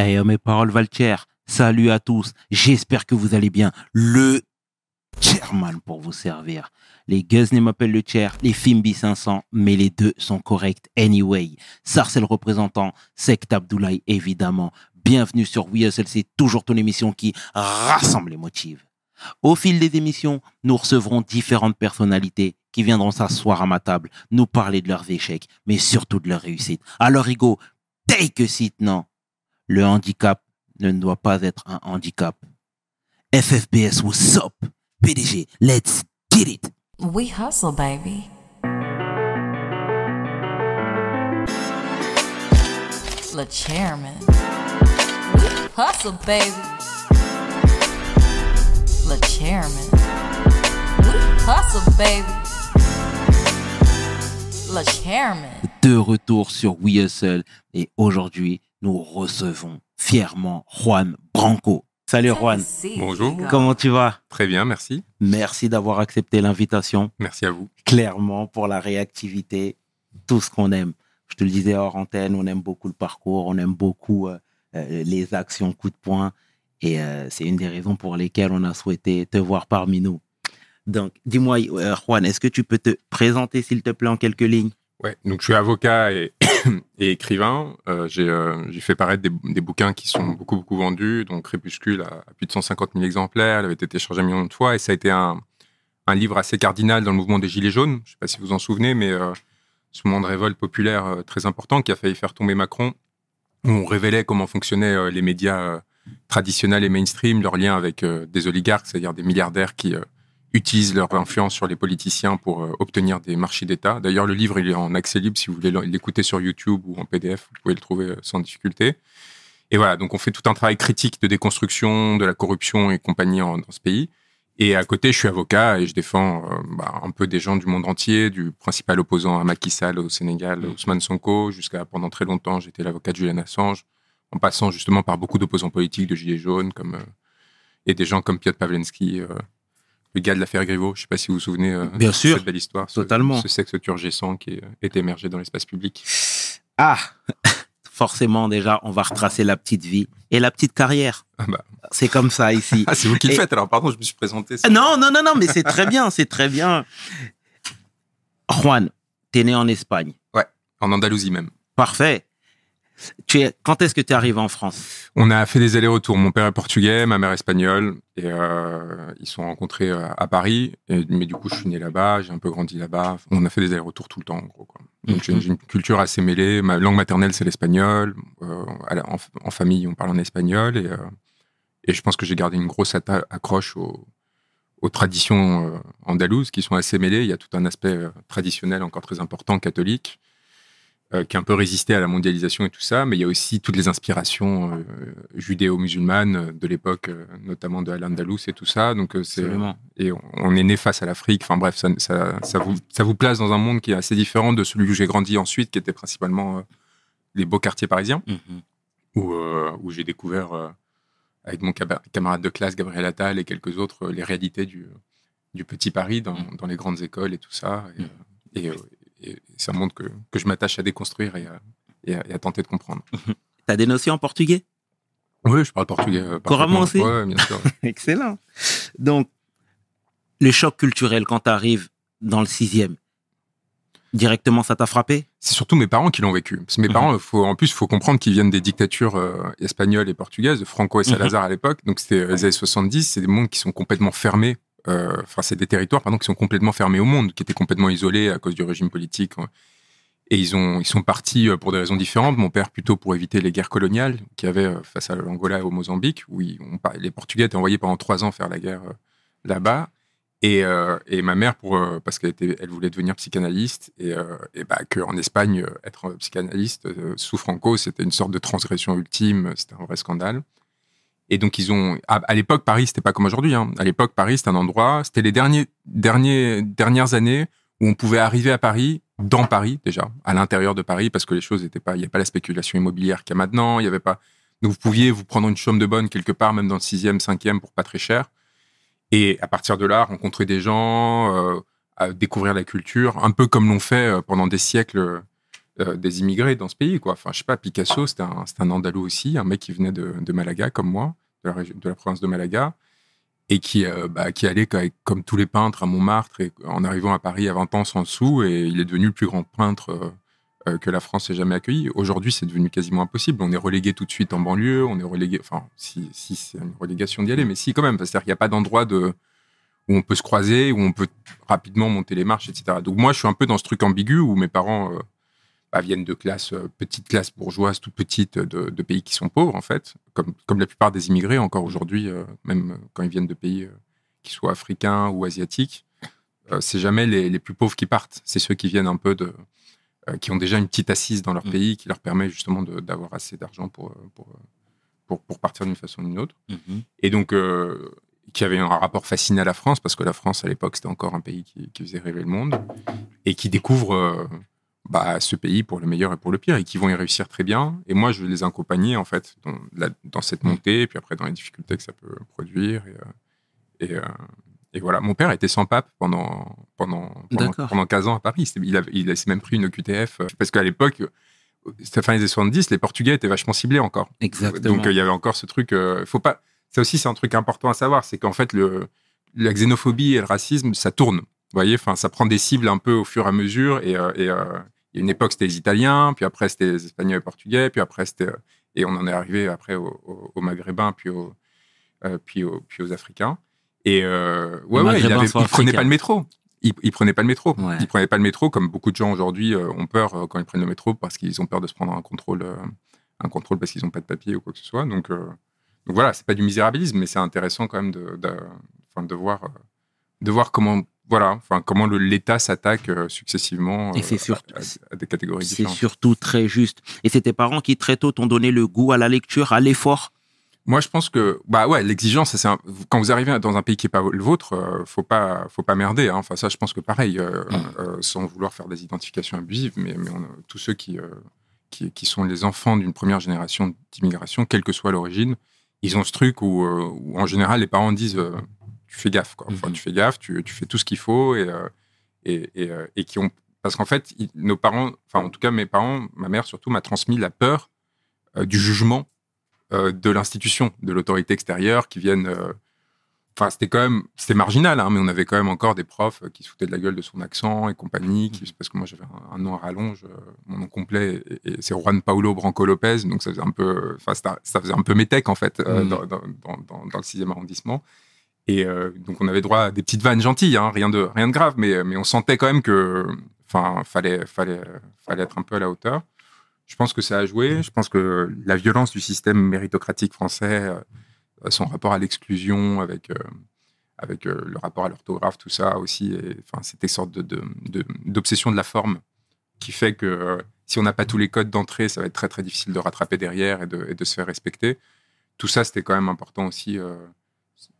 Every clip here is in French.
Hey, oh, mes paroles Valtier, salut à tous, j'espère que vous allez bien. Le chairman pour vous servir. Les Guzney m'appellent le chair, les Fimbi 500, mais les deux sont corrects anyway. Sarcel représentant, Sect Abdoulaye évidemment. Bienvenue sur WSLC, toujours ton émission qui rassemble les motifs. Au fil des émissions, nous recevrons différentes personnalités qui viendront s'asseoir à ma table, nous parler de leurs échecs, mais surtout de leurs réussites. Alors, Rigo, take a seat, non? Le handicap ne doit pas être un handicap. FFBS, what's up? PDG, let's get it. We hustle, baby. Le chairman. We hustle, baby. Le chairman. We hustle, baby. Le chairman. De retour sur We Hustle et aujourd'hui, nous recevons fièrement Juan Branco. Salut Juan, Bonjour. comment tu vas? Très bien, merci. Merci d'avoir accepté l'invitation. Merci à vous. Clairement, pour la réactivité, tout ce qu'on aime. Je te le disais hors antenne, on aime beaucoup le parcours, on aime beaucoup euh, euh, les actions coup de poing. Et euh, c'est une des raisons pour lesquelles on a souhaité te voir parmi nous. Donc, dis-moi, euh, Juan, est-ce que tu peux te présenter, s'il te plaît, en quelques lignes? Ouais, donc je suis avocat et, écrivain. Euh, j'ai euh, j'ai fait paraître des, bouquins qui sont beaucoup, beaucoup vendus. Donc Crépuscule à plus de 150 000 exemplaires. Elle avait été téléchargée un million de fois. Et ça a été un, livre assez cardinal dans le mouvement des Gilets jaunes. Je ne sais pas si vous en souvenez, mais euh, ce moment de révolte populaire très important qui a failli faire tomber Macron, où on révélait comment fonctionnaient les médias traditionnels et mainstream, leur lien avec des oligarques, c'est-à-dire des milliardaires qui utilisent leur influence sur les politiciens pour euh, obtenir des marchés d'État. D'ailleurs, le livre, il est en accès libre. Si vous voulez l'écouter sur YouTube ou en PDF, vous pouvez le trouver euh, sans difficulté. Et voilà, donc on fait tout un travail critique de déconstruction de la corruption et compagnie en- dans ce pays. Et à côté, je suis avocat et je défends euh, bah, un peu des gens du monde entier, du principal opposant à Macky Sall au Sénégal, Ousmane Sonko, jusqu'à pendant très longtemps, j'étais l'avocat de Julian Assange, en passant justement par beaucoup d'opposants politiques de Gilets jaunes, comme euh, et des gens comme Piotr Pawlenski, euh, le gars de l'affaire Griveaux. Je sais pas si vous vous souvenez euh, Bien de sûr, cette belle histoire, ce- totalement. Ce, sexe turgescent qui est, est émergé dans l'espace public. Ah Forcément, déjà, on va retracer la petite vie et la petite carrière. Ah bah. C'est comme ça ici. Ah, c'est vous qui le Et- faites. Alors pardon, je me suis présenté. Ah, Non, non, non, non, mais c'est très bien, c'est très bien. Juan, t'es né en Espagne. En Andalousie même. Parfait. Tu es, quand est-ce que tu arrives en France? On a fait des allers-retours. Mon père est portugais, ma mère espagnole, et euh, ils se sont rencontrés euh, à Paris. Et- mais du coup, je suis né là-bas, j'ai un peu grandi là-bas. On a fait des allers-retours tout le temps, en gros. Quoi. Donc j'ai Mhm. une culture assez mêlée. Ma langue maternelle, c'est l'espagnol. Euh, en, en famille, on parle en espagnol, et, euh, et je pense que j'ai gardé une grosse accroche aux, aux traditions andalouses qui sont assez mêlées. Il y a tout un aspect traditionnel encore très important, catholique euh, qui a un peu résisté à la mondialisation et tout ça, mais il y a aussi toutes les inspirations euh, judéo-musulmanes euh, de l'époque, euh, notamment de Al-Andalus et tout ça. Donc, c'est, et on, est né face à l'Afrique. Enfin bref, ça, ça, ça vous, ça vous place dans un monde qui est assez différent de celui où j'ai grandi ensuite, qui était principalement les beaux quartiers parisiens, Mhm. où, où j'ai découvert, avec mon camarade de classe, Gabriel Attal et quelques autres, les réalités du, du petit Paris dans, Mhm. dans les grandes écoles et tout ça. Et, et, euh, et c'est un monde que, que je m'attache à déconstruire et à, et à- et à tenter de comprendre. T'as des notions en portugais? Oui, je parle portugais. euh, Couramment aussi? Ouais, bien sûr. Excellent. Donc, le choc culturel quand tu arrives dans le sixième, directement ça t'a frappé? C'est surtout mes parents qui l'ont vécu. Parce que mes Mhm. parents, faut, en plus, il faut comprendre qu'ils viennent des dictatures euh, espagnoles et portugaises, Franco et Mhm. Salazar à l'époque. Donc, c'était euh, les années 70. C'est des mondes qui sont complètement fermés. Euh, Enfin, c'est des territoires, pardon, qui sont complètement fermés au monde, qui étaient complètement isolés à cause du régime politique. Et ils, ont, ils sont partis euh, pour des raisons différentes. Mon père, plutôt pour éviter les guerres coloniales qu'il y avait euh, face à l'Angola et au Mozambique, où les Portugais étaient envoyés pendant trois ans faire la guerre là-bas. Et, et ma mère, pour, parce qu'elle elle voulait devenir psychanalyste, et, et bah, qu'en Espagne, être psychanalyste sous Franco, c'était une sorte de transgression ultime, c'était un vrai scandale. Et donc, ils ont. À, l'époque, Paris, c'était pas comme aujourd'hui. Hein. À l'époque, Paris, c'était un endroit. C'était les derniers, derniers, dernières années où on pouvait arriver à Paris, dans Paris déjà, à l'intérieur de Paris, parce que les choses n'étaient pas. Il n'y avait pas la spéculation immobilière qu'il y a maintenant. Il y avait pas. Donc, vous pouviez vous prendre une chambre de bonne quelque part, même dans le sixième, cinquième, pour pas très cher. Et à partir de là, rencontrer des gens, euh, à découvrir la culture, un peu comme l'ont fait euh, pendant des siècles euh, des immigrés dans ce pays. Quoi. Enfin, je sais pas, Picasso, c'était un, un Andalou aussi, un mec qui venait de, Malaga, comme moi, de la, province de Malaga, et qui, euh, bah, qui allait comme, tous les peintres à Montmartre, et en arrivant à Paris à 20 ans sans sous, et il est devenu le plus grand peintre euh, que la France ait jamais accueilli. Aujourd'hui, c'est devenu quasiment impossible. On est relégué tout de suite en banlieue, on est relégué, enfin, si, si c'est une relégation d'y aller, mais si quand même, c'est-à-dire qu'il n'y a pas d'endroit de où on peut se croiser, où on peut rapidement monter les marches, etc. Donc moi, je suis un peu dans ce truc ambigu où mes parents euh, bah, viennent de classes, euh, petites classes bourgeoises, toutes petites, de, de pays qui sont pauvres, en fait, comme, comme la plupart des immigrés encore aujourd'hui, euh, même euh, quand ils viennent de pays euh, qui soient africains ou asiatiques. euh, c'est jamais les, les plus pauvres qui partent, c'est ceux qui viennent un peu de... euh, qui ont déjà une petite assise dans leur Mm. pays qui leur permet justement d'avoir assez d'argent pour, euh, pour, euh, pour, pour partir d'une façon ou d'une autre Mhm. et donc euh, qui avait un rapport fasciné à la France parce que la France à l'époque c'était encore un pays qui, qui faisait rêver le monde et qui découvre euh, bah, ce pays pour le meilleur et pour le pire et qui vont y réussir très bien et moi je vais les accompagner en fait dans, la- dans cette montée et puis après dans les difficultés que ça peut produire et, euh, et, euh, et voilà mon père était sans pape pendant pendant pendant, pendant 15 ans à Paris il, avait, il s'est même pris une QTF euh, parce qu'à l'époque c'était fin des années 70 les Portugais étaient vachement ciblés encore Exactement. donc il y avait encore ce truc. faut pas. Ça aussi, c'est un truc important à savoir, c'est qu'en fait le la xénophobie et le racisme, ça tourne. Vous voyez, enfin, ça prend des cibles un peu au fur et à mesure. Et, euh, et, euh, il y a une époque, c'était les Italiens, puis après c'était les Espagnols et les Portugais, puis après c'était et on en est arrivé après aux au, aux Maghrébins, puis aux euh, puis aux puis aux Africains. Et euh, ouais, ouais, il, Maghrébins avait, sont il africains. pas le métro. Il, il prenait pas le métro. Ouais. Il prenait pas le métro, comme beaucoup de gens aujourd'hui euh, ont peur quand ils prennent le métro parce qu'ils ont peur de se prendre un contrôle, un contrôle parce qu'ils n'ont pas de papier ou quoi que ce soit. Donc, euh, donc voilà, c'est pas du misérabilisme, mais c'est intéressant quand même de, de, voir, de voir comment, voilà, enfin comment l'État s'attaque euh, successivement Et c'est euh, surtout- à, des catégories C'est différentes. surtout très juste. Et c'est tes parents qui très tôt t'ont donné le goût à la lecture, à l'effort? Moi, je pense que, bah ouais, l'exigence, c'est un- quand vous arrivez dans un pays qui est pas le vôtre, euh, faut pas, faut pas merder. hein. Enfin, ça, je pense que pareil, euh, Mm. euh, sans vouloir faire des identifications abusives, mais, mais on a- tous ceux qui, qui, qui sont les enfants d'une première génération d'immigration, quelle que soit l'origine, ils ont ce truc où, où, en général, les parents disent, tu fais gaffe, quoi. Enfin, Mhm. tu fais gaffe, tu, tu fais tout ce qu'il faut et, euh, et, et, euh, et qui ont, parce qu'en fait, ils- nos parents, enfin, en tout cas, mes parents, ma mère surtout, m'a transmis la peur euh, du jugement euh, de l'institution, de l'autorité extérieure qui viennent. Enfin, c'était quand même, c'était marginal, hein, mais on avait quand même encore des profs qui se foutaient de la gueule de son accent et compagnie. Qui, parce que moi, j'avais un, un nom à rallonge, mon nom complet, et, et c'est Juan Paulo Branco Lopez, donc ça faisait un peu, enfin, ça, ça faisait un peu métèque en fait euh, Mhm. dans, dans, dans, dans- dans le 6e arrondissement. Et euh, donc, on avait droit à des petites vannes gentilles, hein, rien de rien de grave, mais on sentait quand même que, enfin, fallait fallait fallait être un peu à la hauteur. Je pense que ça a joué. Je pense que la violence du système méritocratique français, euh, son rapport à l'exclusion, avec, euh, avec le rapport à l'orthographe, tout ça aussi, enfin, c'était sorte d'obsession de, la forme qui fait que si on n'a pas tous les codes d'entrée, ça va être très très difficile de rattraper derrière et de, et de se faire respecter. Tout ça, c'était quand même important aussi.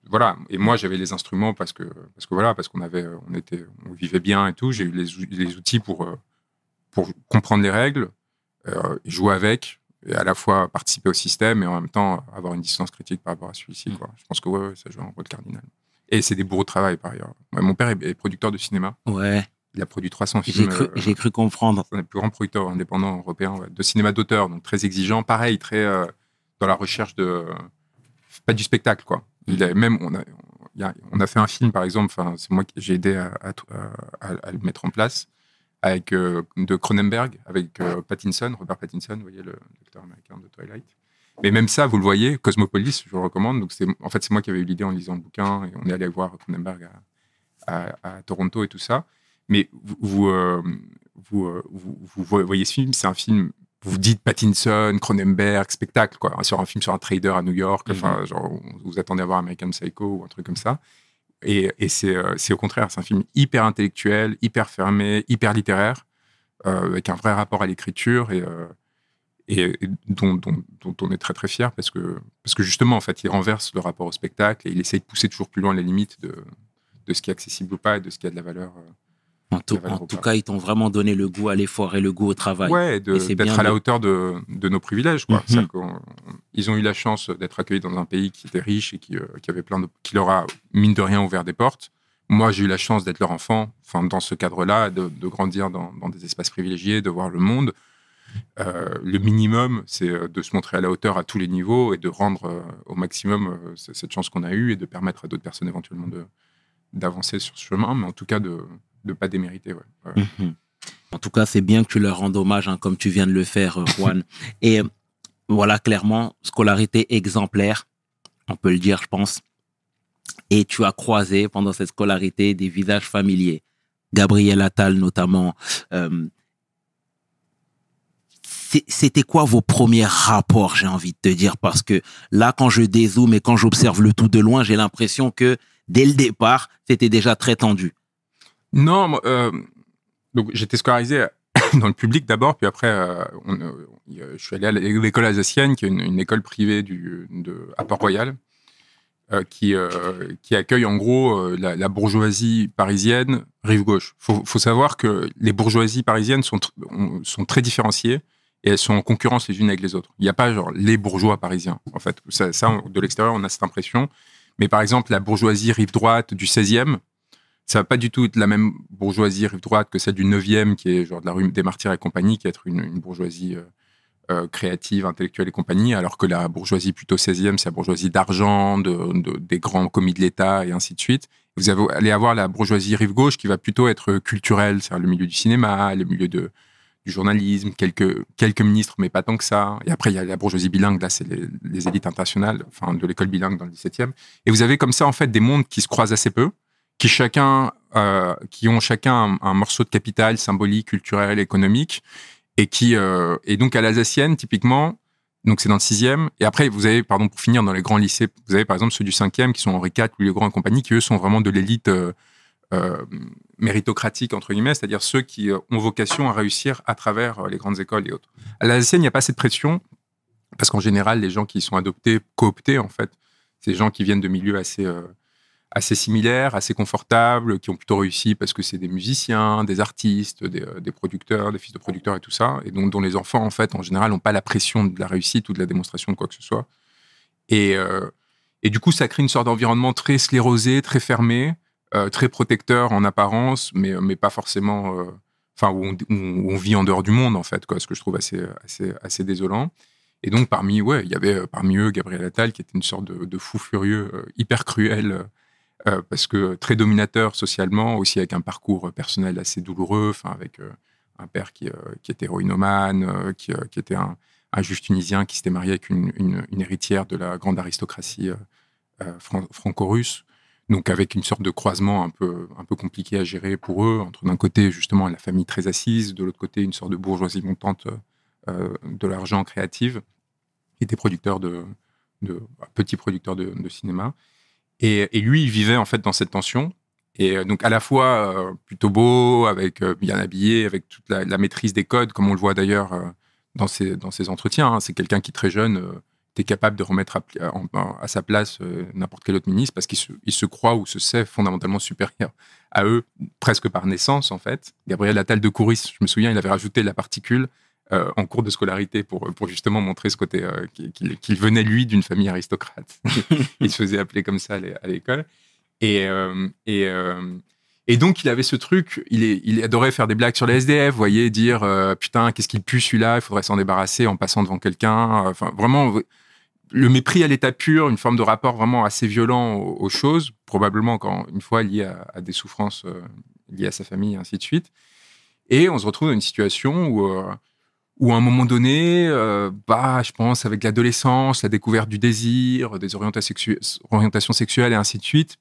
Voilà. Et moi, j'avais les instruments parce que parce que voilà, parce qu'on avait, on était, on vivait bien et tout. J'ai eu les, les outils pour euh, pour comprendre les règles, euh, jouer avec, et à la fois participer au système et en même temps avoir une distance critique par rapport à celui-ci. Quoi. Je pense que ouais, ouais, ça joue un rôle cardinal. Et c'est des bourreaux de travail par ailleurs. Ouais, mon père est, producteur de cinéma. Ouais, Il a produit 300 j'ai films. cru, euh, j'ai cru comprendre. c'est un des plus grands producteurs indépendants européens de cinéma d'auteur, donc très exigeant. Pareil, très euh, dans la recherche de. Pas du spectacle, quoi. Même. On a, on a fait un film, par exemple, c'est moi qui j'ai aidé à, le mettre en place, avec euh, de Cronenberg, avec euh, Pattinson, Robert Pattinson, vous voyez, le l'acteur américain de Twilight. Mais même ça, vous le voyez, Cosmopolis, je vous le recommande. Donc en fait, c'est moi qui avais eu l'idée en lisant le bouquin et on est allé voir Cronenberg à, Toronto et tout ça. Mais vous, euh, vous- vous voyez ce film, c'est un film. Vous dites Pattinson, Cronenberg, spectacle, quoi. Sur un film sur un trader à New York. Enfin, genre, vous attendez à voir American Psycho ou un truc comme ça. Et, euh, c'est au contraire, c'est un film hyper intellectuel, hyper fermé, hyper littéraire, euh, avec un vrai rapport à l'écriture et, euh, et, et dont, dont- dont on est très très fier parce que, parce que justement, en fait, il renverse le rapport au spectacle et il essaye de pousser toujours plus loin les limites de, de ce qui est accessible ou pas et de ce qui a de la valeur. euh, En tout, en cas, ils t'ont vraiment donné le goût à l'effort et le goût au travail. Ouais, d'être bien à la hauteur de, de nos privilèges. Quoi. Mhm. Ils ont eu la chance d'être accueillis dans un pays qui était riche et qui, euh, qui avait plein de, qui leur a mine de rien ouvert des portes. Moi, j'ai eu la chance d'être leur enfant, enfin dans ce cadre-là, de, de grandir dans, dans des espaces privilégiés, de voir le monde. euh, le minimum, c'est euh, de se montrer à la hauteur à tous les niveaux et de rendre euh, au maximum cette chance qu'on a eue et de permettre à d'autres personnes éventuellement d'avancer sur ce chemin, mais en tout cas de ne pas démériter. ouais. Mhm. En tout cas, c'est bien que tu leur rendes hommage, hein, comme tu viens de le faire, euh, Juan. Et voilà, clairement, scolarité exemplaire, on peut le dire, je pense. Et tu as croisé pendant cette scolarité des visages familiers. Gabriel Attal, notamment. Euh, C'était quoi vos premiers rapports, j'ai envie de te dire? Parce que là, quand je dézoome et quand j'observe le tout de loin, j'ai l'impression que dès le départ, c'était déjà très tendu. Non, euh, donc j'étais scolarisé dans le public d'abord, puis après, euh, euh, je suis allé à l'école alsacienne, qui est une, école privée de, à Port-Royal, euh, qui, euh, qui accueille en gros euh, la, bourgeoisie parisienne rive gauche. Faut, faut savoir que les bourgeoisies parisiennes sont, sont très différenciées et elles sont en concurrence les unes avec les autres. Il n'y a pas genre les bourgeois parisiens, en fait. Ça, de l'extérieur, on a cette impression. Mais par exemple, la bourgeoisie rive droite du 16e, ça va pas du tout être la même bourgeoisie rive droite que celle du 9e, qui est genre de la rue des Martyrs et compagnie, qui est une, bourgeoisie euh, euh, créative, intellectuelle et compagnie, alors que la bourgeoisie plutôt 16e, c'est la bourgeoisie d'argent, de, de- des grands commis de l'État et ainsi de suite. Vous allez avoir la bourgeoisie rive gauche qui va plutôt être culturelle, c'est-à-dire le milieu du cinéma, le milieu de, du journalisme, quelques, quelques ministres, mais pas tant que ça. Et après, il y a la bourgeoisie bilingue, là, c'est les, les élites internationales, enfin, de l'école bilingue dans le 17e. Et vous avez comme ça, en fait, des mondes qui se croisent assez peu, qui chacun, euh, qui ont chacun un, morceau de capital symbolique, culturel, économique, et qui, euh, et donc à l'Alsacienne, typiquement, donc c'est dans le sixième, et après, vous avez, pardon, pour finir, dans les grands lycées, vous avez par exemple ceux du cinquième, qui sont Henri IV, Louis le Grand et compagnie, qui eux sont vraiment de l'élite euh, méritocratique, entre guillemets, c'est-à-dire ceux qui ont vocation à réussir à travers les grandes écoles et autres. À l'Alsacienne, il n'y a pas cette pression, parce qu'en général, les gens qui sont adoptés, cooptés, en fait, c'est des gens qui viennent de milieux assez, assez similaires, assez confortables, qui ont plutôt réussi parce que c'est des musiciens, des artistes, des, euh, des producteurs, des fils de producteurs et tout ça, et donc dont les enfants, en fait, en général, n'ont pas la pression de la réussite ou de la démonstration de quoi que ce soit. Et, euh, et du coup, ça crée une sorte d'environnement très sclérosé, très fermé, euh, très protecteur en apparence, mais, mais pas forcément. Enfin, où, on, vit en dehors du monde, en fait, quoi, ce que je trouve assez, assez, désolant. Et donc, parmi, ouais, il y avait parmi eux Gabriel Attal, qui était une sorte de, fou furieux, hyper cruel, euh, parce que très dominateur socialement, aussi avec un parcours personnel assez douloureux, avec euh, un père qui, euh, était héroïnomane, qui, qui était un, un juif tunisien qui s'était marié avec une, une- héritière de la grande aristocratie fran- franco-russe. Donc avec une sorte de croisement un peu, un peu compliqué à gérer pour eux, entre d'un côté justement la famille très assise, de l'autre côté une sorte de bourgeoisie montante de l'argent créative et des producteurs de, de petits producteurs de cinéma. Et, lui, il vivait en fait dans cette tension. Et euh, donc à la fois euh, plutôt beau, avec euh, bien habillé, avec toute la, maîtrise des codes, comme on le voit d'ailleurs dans ses, dans entretiens. hein. C'est quelqu'un qui très jeune était capable de remettre à, sa place n'importe quel autre ministre parce qu'il se, il se croit ou se sait fondamentalement supérieur à eux, presque par naissance en fait. Gabriel Attal de Couris, je me souviens, il avait rajouté la particule euh, en cours de scolarité pour, pour justement montrer ce côté euh, qu'il venait lui d'une famille aristocrate. il se faisait appeler comme ça à l'é- à l'école. Et, euh, et, et donc, il avait ce truc, il, est, il adorait faire des blagues sur les SDF, vous voyez, dire putain, qu'est-ce qu'il pue celui-là, il faudrait s'en débarrasser en passant devant quelqu'un. Enfin, vraiment, le mépris à l'état pur, une forme de rapport vraiment assez violent aux, aux choses, probablement encore une fois lié à, à des souffrances liées à sa famille, et ainsi de suite. Et on se retrouve dans une situation où, où à un moment donné, euh, bah, je pense, avec l'adolescence, la découverte du désir, des orientations, sexu- orientations sexuelles et ainsi de suite,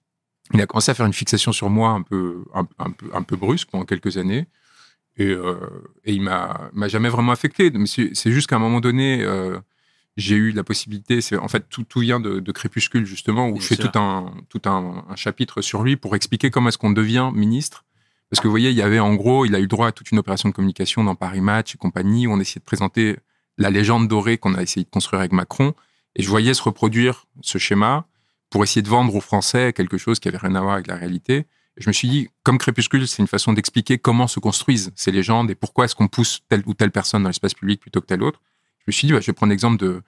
il a commencé à faire une fixation sur moi un peu, un, un peu, un peu brusque pendant quelques années. Et, euh, et il m'a m'a jamais vraiment affecté. Mais c'est juste qu'à un moment donné, euh, j'ai eu la possibilité. C'est en fait tout, tout vient de, de Crépuscule justement, où Bien je fais sûr. tout un tout un, un chapitre sur lui pour expliquer comment est-ce qu'on devient ministre. Parce que vous voyez, il y avait en gros, il a eu droit à toute une opération de communication dans Paris Match et compagnie où on essayait de présenter la légende dorée qu'on a essayé de construire avec Macron. Et je voyais se reproduire ce schéma pour essayer de vendre aux Français quelque chose qui avait rien à voir avec la réalité. Et je me suis dit, comme Crépuscule, c'est une façon d'expliquer comment se construisent ces légendes et pourquoi est-ce qu'on pousse telle ou telle personne dans l'espace public plutôt que telle autre. Je me suis dit, bah, je vais prendre l'exemple de,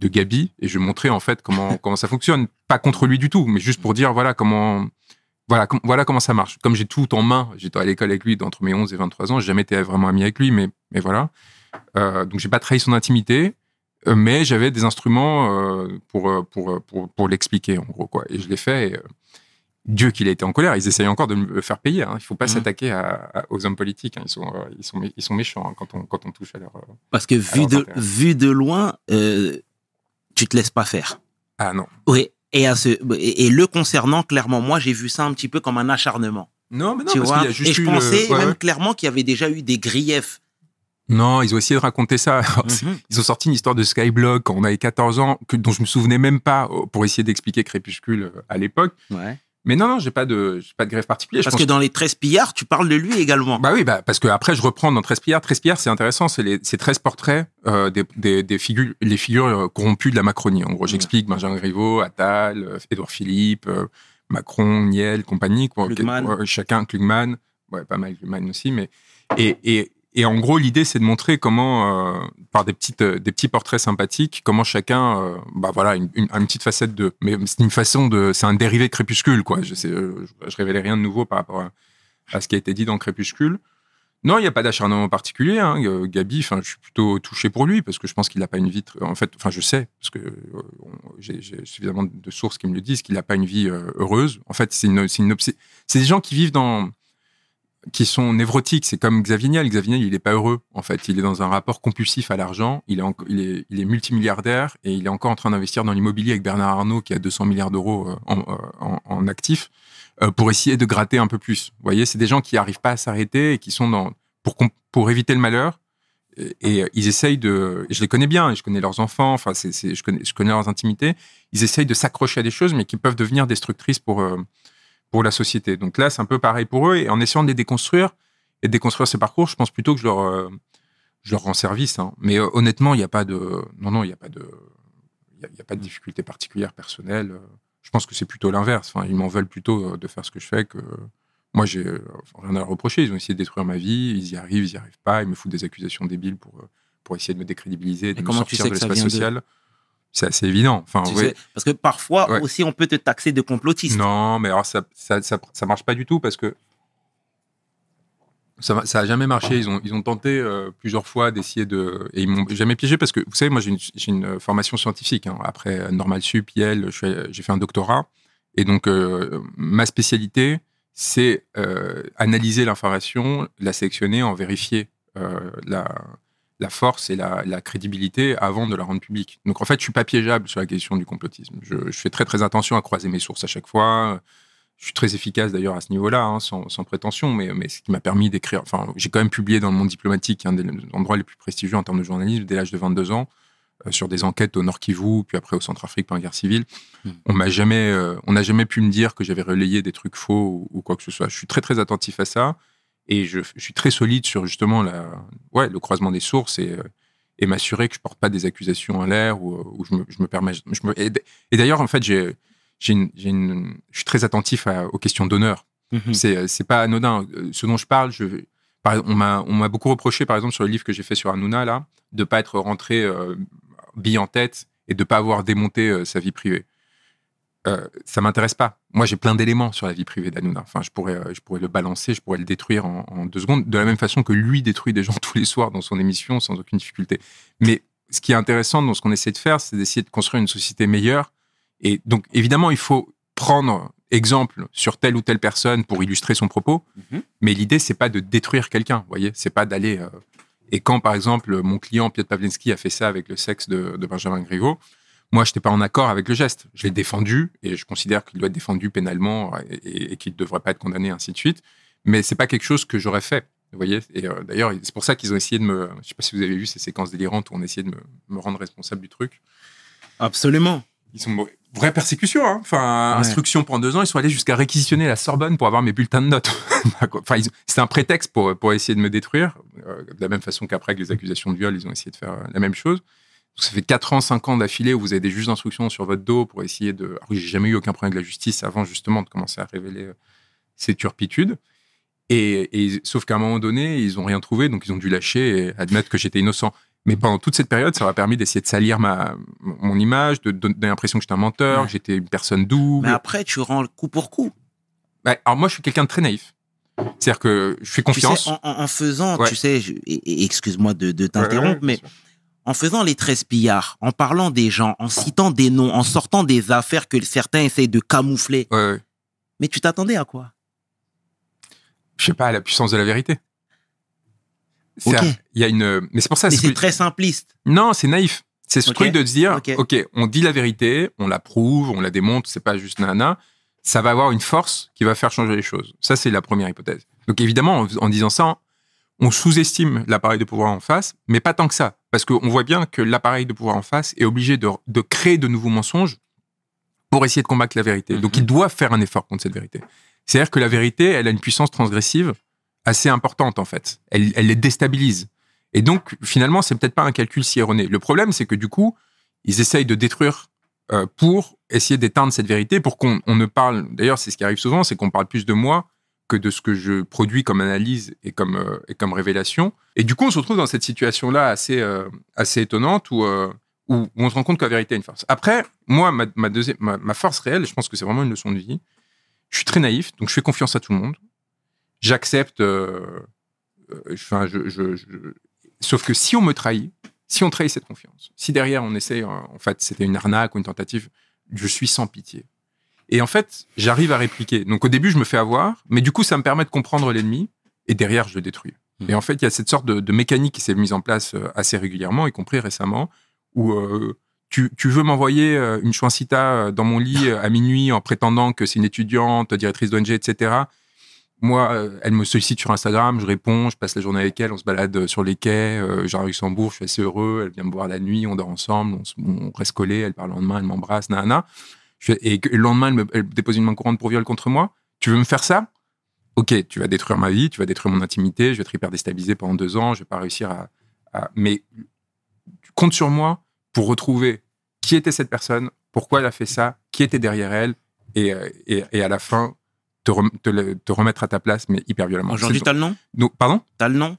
de Gabi et je vais montrer en fait comment, comment ça fonctionne. Pas contre lui du tout, mais juste pour dire, voilà comment, voilà, com- voilà comment ça marche. Comme j'ai tout en main, j'étais à l'école avec lui entre mes 11 et 23 ans, j'ai jamais été vraiment ami avec lui, mais, mais voilà. Euh, donc j'ai pas trahi son intimité, euh, mais j'avais des instruments euh, pour, euh, pour, pour, pour l'expliquer en gros quoi. Et je l'ai fait. Et, Dieu qu'il a été en colère. Ils essayent encore de me faire payer. Hein. Il faut pas Mhm. s'attaquer aux hommes politiques. hein. Ils sont euh, ils sont ils sont méchants hein, quand on quand on touche à leur. Parce que vu de, vu de loin, euh, tu te laisses pas faire. Ah non. Oui. Et, à ce, et, et le concernant, clairement, moi, j'ai vu ça un petit peu comme un acharnement. Non, mais non, tu parce qu'il y a juste et je eu le- pensais ouais, même ouais. clairement qu'il y avait déjà eu des griefs. Non, ils ont essayé de raconter ça. Alors, Mhm. Ils ont sorti une histoire de Skyblock quand on avait 14 ans, que, dont je me souvenais même pas euh, pour essayer d'expliquer Crépuscule euh, à l'époque. Ouais. Mais non, non, j'ai pas de, j'ai pas de grève particulier. Je Parce pense que dans les 13 pillards, tu parles de lui également. Bah oui, bah, parce que après je reprends dans 13 pillards. 13 pillards, c'est intéressant, c'est les c'est 13 portraits euh, des, des, des figures, les figures euh, corrompues de la Macronie. En gros, j'explique Benjamin Griveaux, Attal, euh, Édouard Philippe, euh, Macron, Niel, compagnie, quoi. Klugman. Chacun, Klugman, ouais, pas mal Klugman aussi, mais et, et, et en gros, l'idée, c'est de montrer comment, euh, par des petites, euh, des petits portraits sympathiques, comment chacun, euh, bah voilà, une, petite facette de, mais c'est une façon de, c'est un dérivé de Crépuscule, quoi. Je sais, je, révélais rien de nouveau par rapport à, ce qui a été dit dans Crépuscule. Non, il n'y a pas d'acharnement particulier. Hein. Gabi, je suis plutôt touché pour lui parce que je pense qu'il n'a pas une vie. En fait, enfin, je sais parce que j'ai suffisamment de sources qui me le disent qu'il n'a pas une vie heureuse. En fait, c'est une, c'est des gens qui vivent dans, qui sont névrotiques. C'est comme Xavier Niel. Xavier Niel, il n'est pas heureux. En fait, il est dans un rapport compulsif à l'argent. Il est, multimilliardaire et il est encore en train d'investir dans l'immobilier avec Bernard Arnault qui a 200 milliards d'euros euh, en, euh, en, actifs euh, pour essayer de gratter un peu plus. Vous voyez, c'est des gens qui n'arrivent pas à s'arrêter et qui sont dans pour éviter le malheur. Et, ils essayent de, je les connais bien, je connais leurs enfants, enfin, je connais, je connais leurs intimités. Ils essayent de s'accrocher à des choses, mais qui peuvent devenir destructrices pour pour la société. Donc là, c'est un peu pareil pour eux. Et en essayant de les déconstruire et de déconstruire ces parcours, je pense plutôt que je leur euh, je leur rends service. hein. Mais euh, honnêtement, il n'y a pas de, non, non, il n'y a pas de, il y a, pas de difficulté particulière personnelle. Je pense que c'est plutôt l'inverse. Enfin, ils m'en veulent plutôt euh, de faire ce que je fais que moi, j'ai rien à leur reprocher. Ils ont essayé de détruire ma vie. Ils y arrivent, ils n'y arrivent pas. Ils me foutent des accusations débiles pour, pour essayer de me décrédibiliser, de me sortir de l'espace social. C'est assez évident. Enfin, Tu ouais. sais, parce que parfois Ouais. aussi, on peut te taxer de complotiste. Non, mais alors ça, ça, ça, ça marche pas du tout parce que ça, ça a jamais marché. Ils ont, ils ont tenté euh, plusieurs fois d'essayer de. Et ils m'ont jamais piégé parce que, vous savez, moi j'ai une, formation scientifique. hein. Après euh, Normal Sup, Yale, j'ai fait un doctorat. Et donc, euh, ma spécialité, c'est euh, analyser l'information, la sélectionner, en vérifier la, la force et la, la crédibilité avant de la rendre publique. Donc, en fait, je suis pas piégeable sur la question du complotisme. Je, je fais très, très attention à croiser mes sources à chaque fois. Je suis très efficace d'ailleurs à ce niveau-là, hein, sans, sans prétention, mais, mais ce qui m'a permis d'écrire. Enfin, j'ai quand même publié dans le monde diplomatique, un des endroits les plus prestigieux en termes de journalisme, dès l'âge de 22 ans, euh, sur des enquêtes au Nord Kivu, puis après au Centrafrique pendant la guerre civile. Mm. On m'a jamais, euh, on n'a jamais pu me dire que j'avais relayé des trucs faux ou, ou quoi que ce soit. Je suis très très attentif à ça et je, je suis très solide sur justement la, ouais, le croisement des sources et, euh, et m'assurer que je porte pas des accusations en l'air ou, euh, ou je, me, je me permets. Je me, et d'ailleurs, en fait, j'ai, j'ai une, une- je suis très attentif à- aux questions d'honneur. Mhm. C'est, c'est pas anodin. Euh, Ce dont je parle, je, on m'a, on m'a beaucoup reproché, par exemple, sur le livre que j'ai fait sur Hanouna, là, de pas être rentré euh, bille en tête et de pas avoir démonté euh, sa vie privée. Euh, ça m'intéresse pas. Moi, j'ai plein d'éléments sur la vie privée d'Hanouna. Enfin, je pourrais, euh, je pourrais le balancer, je pourrais le détruire en, en deux secondes, de la même façon que lui détruit des gens tous les soirs dans son émission sans aucune difficulté. Mais ce qui est intéressant dans ce qu'on essaie de faire, c'est d'essayer de construire une société meilleure. Et donc, évidemment, il faut prendre exemple sur telle ou telle personne pour illustrer son propos. Mhm. Mais l'idée, c'est pas de détruire quelqu'un, vous voyez. C'est pas d'aller. euh, Et quand, par exemple, mon client Piotr Pawlenski a fait ça avec le sexe de, de Benjamin Griveaux, moi, je n'étais pas en accord avec le geste. Je l'ai défendu et je considère qu'il doit être défendu pénalement et, et- et qu'il ne devrait pas être condamné, ainsi de suite. Mais c'est pas quelque chose que j'aurais fait. Vous voyez Et euh, d'ailleurs, c'est pour ça qu'ils ont essayé de me. Je sais pas si vous avez vu ces séquences délirantes où on essayait de me, me rendre responsable du truc. Absolument. Ils sont vraie persécution, hein. Enfin, Ouais. instruction pendant deux ans. Ils sont allés jusqu'à réquisitionner la Sorbonne pour avoir mes bulletins de notes. enfin, c'était un prétexte pour, pour essayer de me détruire. Euh, de la même façon qu'après, avec les accusations de viol, ils ont essayé de faire euh, la même chose. Ça fait 4 ans, 5 ans d'affilée où vous avez des juges d'instruction sur votre dos pour essayer de. Alors, j'ai jamais eu aucun problème avec la justice avant, justement, de commencer à révéler euh, ces turpitudes. Et, et- sauf qu'à un moment donné, ils ont rien trouvé, donc ils ont dû lâcher et admettre que j'étais innocent. Mais pendant toute cette période, ça m'a permis d'essayer de salir ma, mon image, de donner l'impression que j'étais un menteur, Ouais. que j'étais une personne double. Mais après, tu rends le coup pour coup. Ouais, alors moi, je suis quelqu'un de très naïf. C'est-à-dire que je fais Tu sais, confiance. en, faisant, Ouais. tu sais, je- excuse-moi de, de t'interrompre, Ouais, mais. En faisant les 13 pillards, en parlant des gens, en citant des noms, en sortant des affaires que certains essayent de camoufler, Ouais, ouais. mais tu t'attendais à quoi? Je sais pas, la puissance de la vérité. Il y a une. Mais c'est pour ça. Mais ce c'est que- très simpliste. Non, c'est naïf. C'est ce Ok. truc de se dire, Ok. ok, on dit la vérité, on la prouve, on la démontre, c'est pas juste nana. Ça va avoir une force qui va faire changer les choses. Ça, c'est la première hypothèse. Donc évidemment, en, en disant ça, on sous-estime l'appareil de pouvoir en face, mais pas tant que ça, parce qu'on voit bien que l'appareil de pouvoir en face est obligé de, de créer de nouveaux mensonges pour essayer de combattre la vérité. Donc Mhm. il doit faire un effort contre cette vérité. C'est-à-dire que la vérité, elle a une puissance transgressive assez importante en fait. Elle, elle les déstabilise. Et donc, finalement, c'est peut-être pas un calcul si erroné. Le problème, c'est que du coup, ils essayent de détruire euh, pour essayer d'éteindre cette vérité, pour qu'on on ne parle. D'ailleurs, c'est ce qui arrive souvent, c'est qu'on parle plus de moi que de ce que je produis comme analyse et comme, euh, et comme révélation. Et du coup, on se retrouve dans cette situation-là assez, euh, assez étonnante où, euh, où, on se rend compte que la vérité a une force. Après, moi, ma, deuxième, ma, force réelle, je pense que c'est vraiment une leçon de vie, je suis très naïf, donc je fais confiance à tout le monde. J'accepte. enfin, je, Sauf que si on me trahit, si on trahit cette confiance, si derrière on essaye, en fait, c'était une arnaque ou une tentative, je suis sans pitié. Et en fait, j'arrive à répliquer. Donc au début, je me fais avoir, mais du coup, ça me permet de comprendre l'ennemi et derrière, je le détruis. Mhm. Et en fait, il y a cette sorte de, de mécanique qui s'est mise en place euh, assez régulièrement, y compris récemment, où euh, tu, tu veux m'envoyer euh, une chouincita euh, dans mon lit à minuit en prétendant que c'est une étudiante, directrice d'ONG, etc. Moi, elle me sollicite sur Instagram, je réponds, je passe la journée avec elle, on se balade sur les quais, euh, j'arrive à Luxembourg, je suis assez heureux, elle vient me voir la nuit, on dort ensemble, on, se- on reste collés, elle parle le lendemain, elle m'embrasse, nanana. Je et le lendemain, elle, me, elle dépose une main courante pour viol contre moi. Tu veux me faire ça? Ok, tu vas détruire ma vie, tu vas détruire mon intimité, je vais être hyper déstabilisé pendant deux ans, je vais pas réussir à... à- Mais tu comptes sur moi pour retrouver qui était cette personne, pourquoi elle a fait ça, qui était derrière elle, et, euh, et, et à la fin, te, rem- te te remettre à ta place, mais hyper violemment. Aujourd'hui, t'as le nom? Donc, pardon? T'as le nom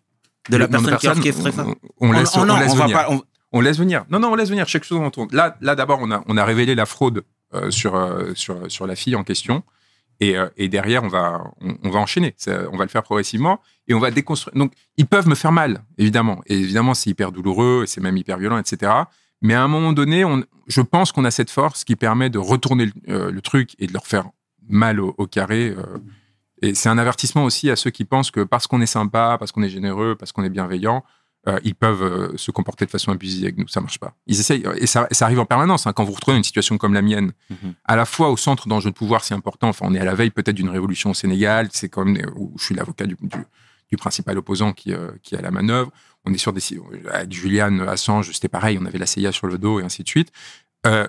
de la Le personne qui a orchestré ça? on, on laisse, Oh, on non, laisse on va venir. pas. on- On laisse venir. Non, non, on laisse venir. Chaque chose en tourne. Là, là d'abord, on a, on a révélé la fraude sur, euh, sur, sur la fille en question. Et, euh, et derrière, on va, on, va enchaîner. Ça, On va le faire progressivement et on va déconstruire. Donc, ils peuvent me faire mal, évidemment. Et évidemment, c'est hyper douloureux et c'est même hyper violent, etc. Mais à un moment donné, on, je pense qu'on a cette force qui permet de retourner le, euh, truc et de leur faire mal au, carré. euh. et c'est un avertissement aussi à ceux qui pensent que parce qu'on est sympa, parce qu'on est généreux, parce qu'on est bienveillant, euh, ils peuvent euh, se comporter de façon abusive avec nous. Ça marche pas. Ils essayent, et ça, ça arrive en permanence. hein, quand vous vous retrouvez dans une situation comme la mienne, Mhm. à la fois au centre d'enjeux de pouvoir, c'est important. Enfin, on est à la veille peut-être d'une révolution au Sénégal. C'est quand même où je suis l'avocat du, du, du principal opposant qui, euh, qui est à la manœuvre. On est sur des avec Julian Assange, c'était pareil. On avait la CIA sur le dos et ainsi de suite. Euh,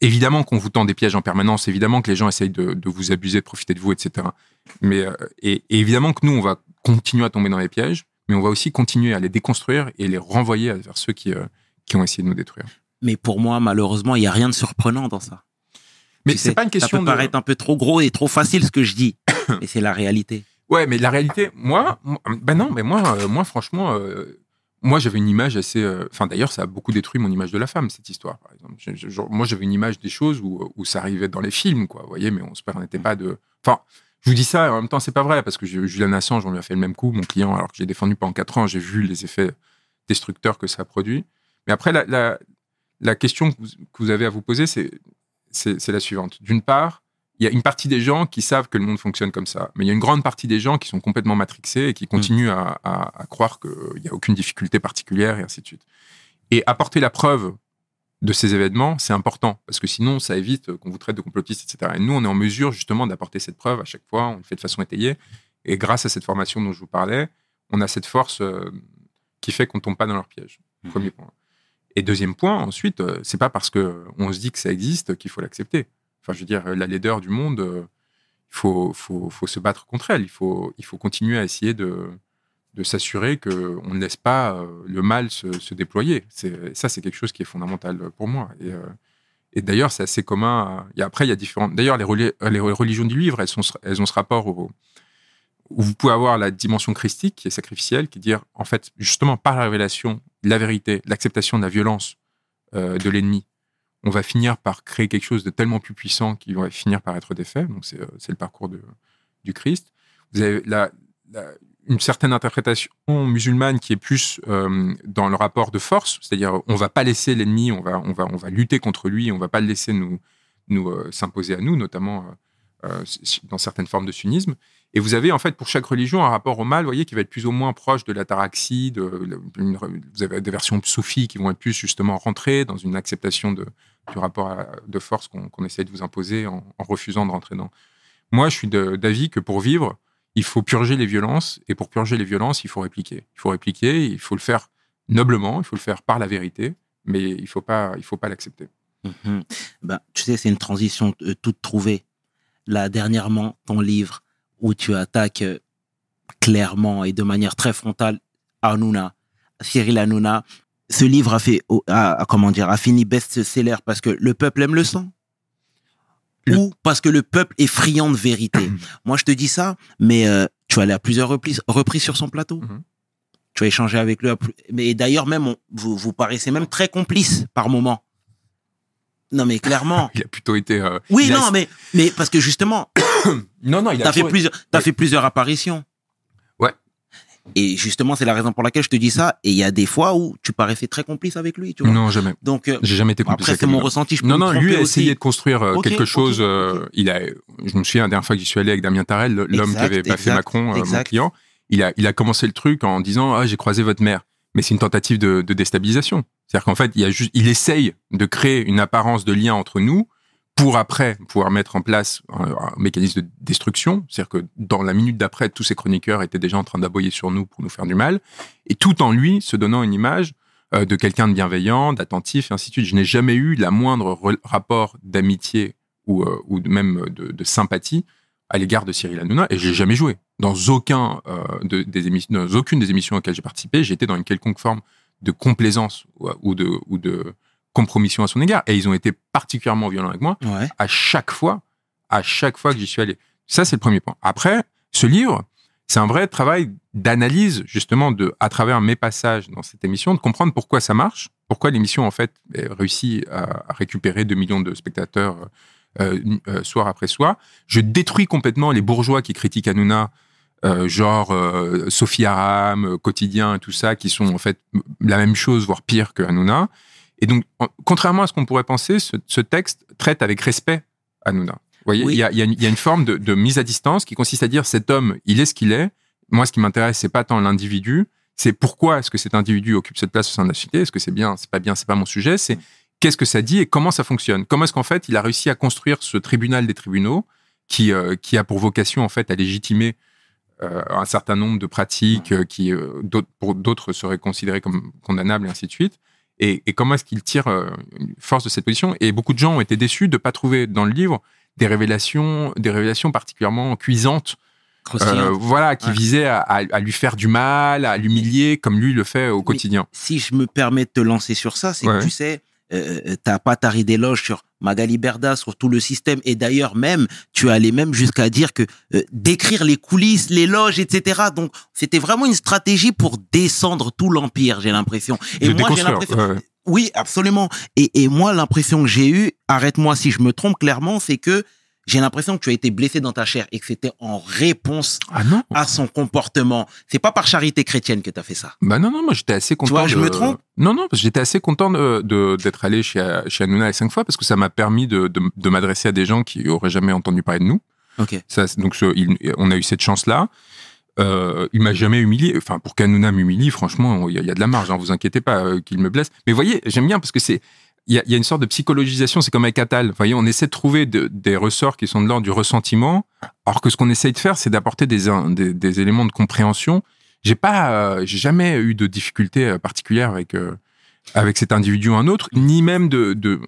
évidemment qu'on vous tend des pièges en permanence. Évidemment que les gens essayent de, de vous abuser, de profiter de vous, etc. Mais euh, et, et évidemment que nous, on va continuer à tomber dans les pièges, mais on va aussi continuer à les déconstruire et les renvoyer vers ceux qui, euh, qui ont essayé de nous détruire. Mais pour moi, malheureusement, il n'y a rien de surprenant dans ça. Mais Tu c'est sais, pas une Ça question peut de. paraître un peu trop gros et trop facile ce que je dis, mais c'est la réalité. Ouais, mais la réalité, moi, moi- ben non, mais moi, euh, moi, franchement, euh, moi, j'avais une image assez. euh, Enfin, d'ailleurs, ça a beaucoup détruit mon image de la femme, cette histoire, par exemple. Je- je- genre, moi, j'avais une image des choses où, où ça arrivait dans les films, quoi. Vous voyez, mais on se permettait pas de. Enfin, je vous dis ça, et en même temps, c'est pas vrai, parce que Julian Assange, on lui a fait le même coup, mon client, alors que j'ai défendu pendant 4 ans, j'ai vu les effets destructeurs que ça a produit. Mais après, la, la, la question que vous, que vous avez à vous poser, c'est la suivante. D'une part, il y a une partie des gens qui savent que le monde fonctionne comme ça, mais il y a une grande partie des gens qui sont complètement matrixés et qui continuent à, à- à croire qu'il n'y a aucune difficulté particulière et ainsi de suite. Et apporter la preuve de ces événements, c'est important, parce que sinon, ça évite qu'on vous traite de complotiste, etc. Et nous, on est en mesure justement d'apporter cette preuve à chaque fois, on le fait de façon étayée, et grâce à cette formation dont je vous parlais, on a cette force euh, qui fait qu'on ne tombe pas dans leur piège. Mhm. Premier point. Et deuxième point, ensuite, euh, c'est pas parce que on se dit que ça existe qu'il faut l'accepter. Enfin, je veux dire, la laideur du monde, euh, il faut, faut, faut se battre contre elle. Il faut, il faut continuer à essayer de, de s'assurer qu'on ne laisse pas euh, le mal se, se déployer. Ça, c'est quelque chose qui est fondamental pour moi. Et, euh, et d'ailleurs, c'est assez commun. et après, il y a différentes. D'ailleurs, les, reli- les religions du livre, elles, sont, elles ont ce rapport où vous pouvez avoir la dimension christique qui est sacrificielle, qui est dire, en fait, justement, par la révélation, la vérité, l'acceptation de la violence euh, de l'ennemi, on va finir par créer quelque chose de tellement plus puissant qui va finir par être défait. Donc, c'est euh, le parcours du Christ. Vous avez la, la- une certaine interprétation musulmane qui est plus euh, dans le rapport de force, c'est-à-dire on va pas laisser l'ennemi, on va, on, va, on va lutter contre lui, on va pas le laisser nous, nous euh, s'imposer à nous, notamment euh, dans certaines formes de sunnisme. Et vous avez en fait pour chaque religion un rapport au mal, vous voyez, qui va être plus ou moins proche de l'ataraxie. Vous avez des versions soufis qui vont être plus justement rentrées dans une acceptation de, du rapport de force qu'on essaie de vous imposer en, refusant de rentrer dans. Moi, je suis d'avis que pour vivre, il faut purger les violences, et pour purger les violences, il faut répliquer. Il faut répliquer, il faut le faire noblement, il faut le faire par la vérité, mais il il faut pas l'accepter. Mhm. Ben, tu sais, c'est une transition euh, toute trouvée. Là, dernièrement, ton livre où tu attaques euh, clairement et de manière très frontale Hanouna, Cyril Hanouna. Ce livre a fait, comment dire, a fini best-seller parce que le peuple aime le sang Le- ou parce que le peuple est friand de vérité. Moi, je te dis ça, mais euh, tu es allé à plusieurs reprises, reprises sur son plateau. Mhm. Tu as échangé avec lui. Mais d'ailleurs, même, on- vous, vous paraissez même très complice par moment. Non, mais clairement. Il a plutôt été. euh, Oui, a- non, mais, mais parce que justement, non, non, il a t'as fait plusieurs, t'as Oui. fait plusieurs apparitions. Et justement, c'est la raison pour laquelle je te dis ça. Et il y a des fois où tu paraissais très complice avec lui, tu vois. Non, jamais. Donc, euh, J'ai jamais été complice après, c'est mon ressenti. Je peux Non, non, lui a essayé de construire euh, quelque chose. euh. Il a, je me souviens la dernière fois que j'y suis allé avec Damien Tarel, l'homme qui avait baffé exact, Macron, euh, mon client. Il a, il a commencé le truc en disant ah j'ai croisé votre mère, mais c'est une tentative de, de déstabilisation. C'est-à-dire qu'en fait il y a juste, il essaye de créer une apparence de lien entre nous pour après pouvoir mettre en place un, mécanisme de destruction. C'est-à-dire que dans la minute d'après, tous ces chroniqueurs étaient déjà en train d'aboyer sur nous pour nous faire du mal, et tout en lui se donnant une image euh, de quelqu'un de bienveillant, d'attentif, et ainsi de suite. Je n'ai jamais eu la moindre re- rapport d'amitié ou, euh, même de, sympathie à l'égard de Cyril Hanouna, et j'ai jamais joué. Dans, aucun, euh, de- des émissions, aucune des émissions auxquelles j'ai participé, j'étais dans une quelconque forme de complaisance ou de, ou de compromission à son égard. Et ils ont été particulièrement violents avec moi Ouais. à chaque fois, à chaque fois que j'y suis allé. Ça, c'est le premier point. Après, ce livre, c'est un vrai travail d'analyse, justement, de, à travers mes passages dans cette émission, de comprendre pourquoi ça marche, pourquoi l'émission, en fait, réussit à, récupérer 2 millions de spectateurs euh, euh, soir après soir. Je détruis complètement les bourgeois qui critiquent Hanouna, euh, genre Sophie Aram, Quotidien tout ça, qui sont en fait la même chose, voire pire que Hanouna. Et donc, en- contrairement à ce qu'on pourrait penser, ce, ce texte traite avec respect Hanouna. Vous voyez, Oui. il y, a, y une- il y a une forme de, de mise à distance qui consiste à dire cet homme, il est ce qu'il est. Moi, ce qui m'intéresse, c'est pas tant l'individu, c'est pourquoi est-ce que cet individu occupe cette place au sein de la société. Est-ce que c'est bien, c'est pas bien, c'est pas mon sujet? C'est qu'est-ce que ça dit et comment ça fonctionne? Comment est-ce qu'en fait, il a réussi à construire ce tribunal des tribunaux qui, euh, qui a pour vocation en fait à légitimer euh, un certain nombre de pratiques euh, qui, pour d'autres, seraient considérées comme condamnables et ainsi de suite? Et, et comment est-ce qu'il tire euh, une force de cette position? Et beaucoup de gens ont été déçus de ne pas trouver dans le livre des révélations, des révélations particulièrement cuisantes, euh, voilà, qui Ouais. visaient à, à- à lui faire du mal, à l'humilier, comme lui le fait au quotidien. si je me permets de te lancer sur ça, c'est Ouais. que tu sais, euh, t'as pas tari d'éloge sur Magali Berda, sur tout le système, et d'ailleurs même, tu allais même jusqu'à dire que euh, décrire les coulisses, les loges, etc. Donc c'était vraiment une stratégie pour descendre tout l'empire, j'ai l'impression. Et de moi j'ai l'impression, ouais. oui, absolument. Et, et moi l'impression que j'ai eue, arrête-moi si je me trompe clairement, c'est que j'ai l'impression que tu as été blessé dans ta chair et que c'était en réponse Ah non à son comportement. C'est pas par charité chrétienne que tu as fait ça. Bah non, non, moi j'étais assez content. vois, je me trompe? Non, non, j'étais assez content de- de- d'être allé chez, chez Hanouna les cinq fois parce que ça m'a permis de, de, m'adresser à des gens qui auraient jamais entendu parler de nous. Ok. Ça, donc il- on a eu cette chance-là. Euh, il m'a jamais humilié. Enfin, pour qu'Hanouna m'humilie, franchement, il y, a- il y a de la marge. Hein, vous inquiétez pas euh, qu'il me blesse. Mais voyez, j'aime bien parce que c'est il y a, une sorte de psychologisation. C'est comme avec Attal. Vous voyez, on essaie de trouver de- des ressorts qui sont de l'ordre du ressentiment, alors que ce qu'on essaye de faire, c'est d'apporter des, éléments de compréhension. J'ai pas, euh, j'ai jamais eu de difficultés euh, particulières avec euh, avec cet individu ou un autre, ni même de, de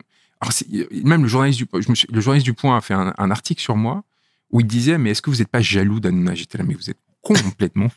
même le journaliste du le journaliste du Point a fait un, article sur moi où il disait mais est-ce que vous n'êtes pas jaloux d'Anouna J'étais mais vous êtes complètement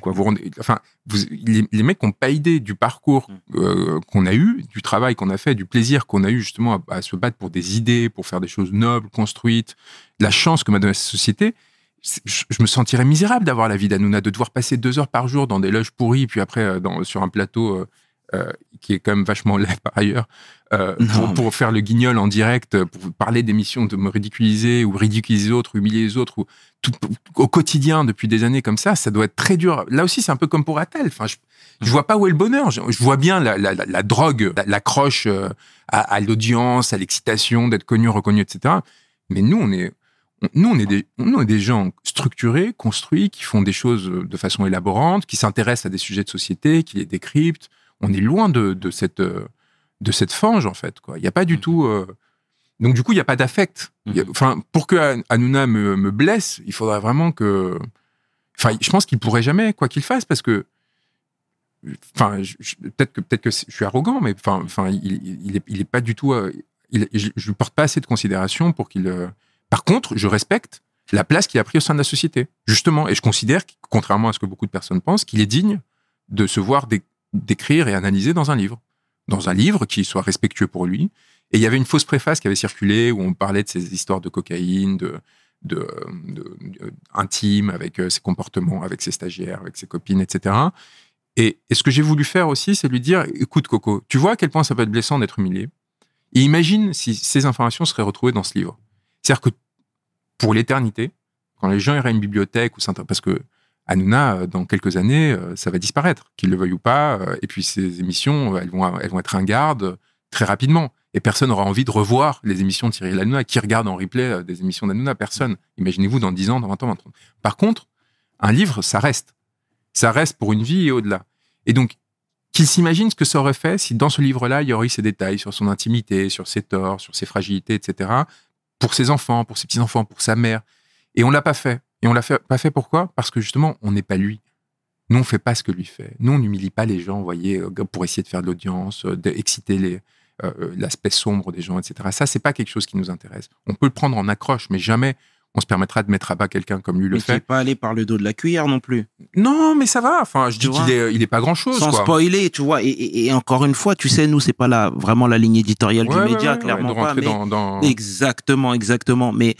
quoi. Vous rendez, enfin vous, les, les mecs n'ont pas idée du parcours euh, qu'on a eu, du travail qu'on a fait, du plaisir qu'on a eu justement à, à se battre pour des idées, pour faire des choses nobles, construites, la chance que m'a donnée cette société. Je, je me sentirais misérable d'avoir la vie d'Anouna, de devoir passer deux heures par jour dans des loges pourries, puis après euh, dans, sur un plateau euh, qui est quand même vachement laid par ailleurs, euh, pour, faire le guignol en direct, pour parler d'émissions, de me ridiculiser ou ridiculiser les autres, ou humilier les autres, ou tout, au quotidien depuis des années comme ça, ça doit être très dur. Là aussi, c'est un peu comme pour Attel. Enfin, je, je vois pas où est le bonheur. Je, je vois bien la, la, la, la drogue, la- l'accroche euh, à, à l'audience, à l'excitation d'être connu, reconnu, etc. Mais nous, on est, nous, on est des, nous, on est des gens structurés, construits, qui font des choses de façon élaborante, qui s'intéressent à des sujets de société, qui les décryptent. On est loin de, de cette, euh, de cette fange, en fait. Quoi. Il n'y a pas du Mhm. tout. euh, Donc, du coup, il n'y a pas d'affect. Mhm. Enfin, pour que An- Hanouna me, me blesse, il faudrait vraiment que. Enfin, je pense qu'il pourrait jamais, quoi qu'il fasse, parce que. Enfin, peut-être que peut-être que je suis arrogant, mais enfin, enfin, il, il, il est, il est pas du tout. euh, il- je, je lui porte pas assez de considération pour qu'il. euh, Par contre, je respecte la place qu'il a pris au sein de la société, justement, et je considère, contrairement à ce que beaucoup de personnes pensent, qu'il est digne de se voir dé- décrire et analyser dans un livre, dans un livre qui soit respectueux pour lui. Et il y avait une fausse préface qui avait circulé où on parlait de ces histoires de cocaïne, de, de, intime avec euh, ses comportements, avec ses stagiaires, avec ses copines, etc. Et, ce que j'ai voulu faire aussi, c'est lui dire, écoute Coco, tu vois à quel point ça peut être blessant d'être humilié. Et imagine si ces informations seraient retrouvées dans ce livre. C'est-à-dire que pour l'éternité, quand les gens iraient à une bibliothèque ou parce que Hanouna, euh, dans quelques années, euh, ça va disparaître, qu'il le veuille ou pas. euh, Et puis ces émissions, elles vont, être ringardes euh, très rapidement. Et personne n'aura envie de revoir les émissions de Cyril Hanouna. Qui regarde en replay des émissions d'Hanouna? Personne. Imaginez-vous dans 10 ans, dans 20 ans, 20 ans. Par contre, un livre, ça reste. Ça reste pour une vie et au-delà. Et donc, qu'il s'imagine ce que ça aurait fait si dans ce livre-là, il y aurait eu ces détails sur son intimité, sur ses torts, sur ses fragilités, etc. Pour ses enfants, pour ses petits-enfants, pour sa mère. Et on l'a pas fait. Et on l'a fait, pas fait pourquoi? Parce que justement, on n'est pas lui. Nous, on fait pas ce que lui fait. Nous, on n'humilie pas les gens, vous voyez, euh, pour essayer de faire de l'audience, euh, d'exciter les, euh, l'aspect sombre des gens, etc. Ça, c'est pas quelque chose qui nous intéresse. On peut le prendre en accroche, mais jamais on se permettra de mettre à bas quelqu'un comme lui le Mais fait. pas allé par le dos de la cuillère non plus. Non, mais ça va. Enfin, je dis Tu vois? qu'il est, il est pas grand chose, Sans quoi. spoiler, tu vois. Et, et- et encore une fois, tu sais, nous, c'est pas la, vraiment la ligne éditoriale Ouais, du ouais, média, ouais, clairement de pas. Mais dans, dans- Exactement, exactement. Mais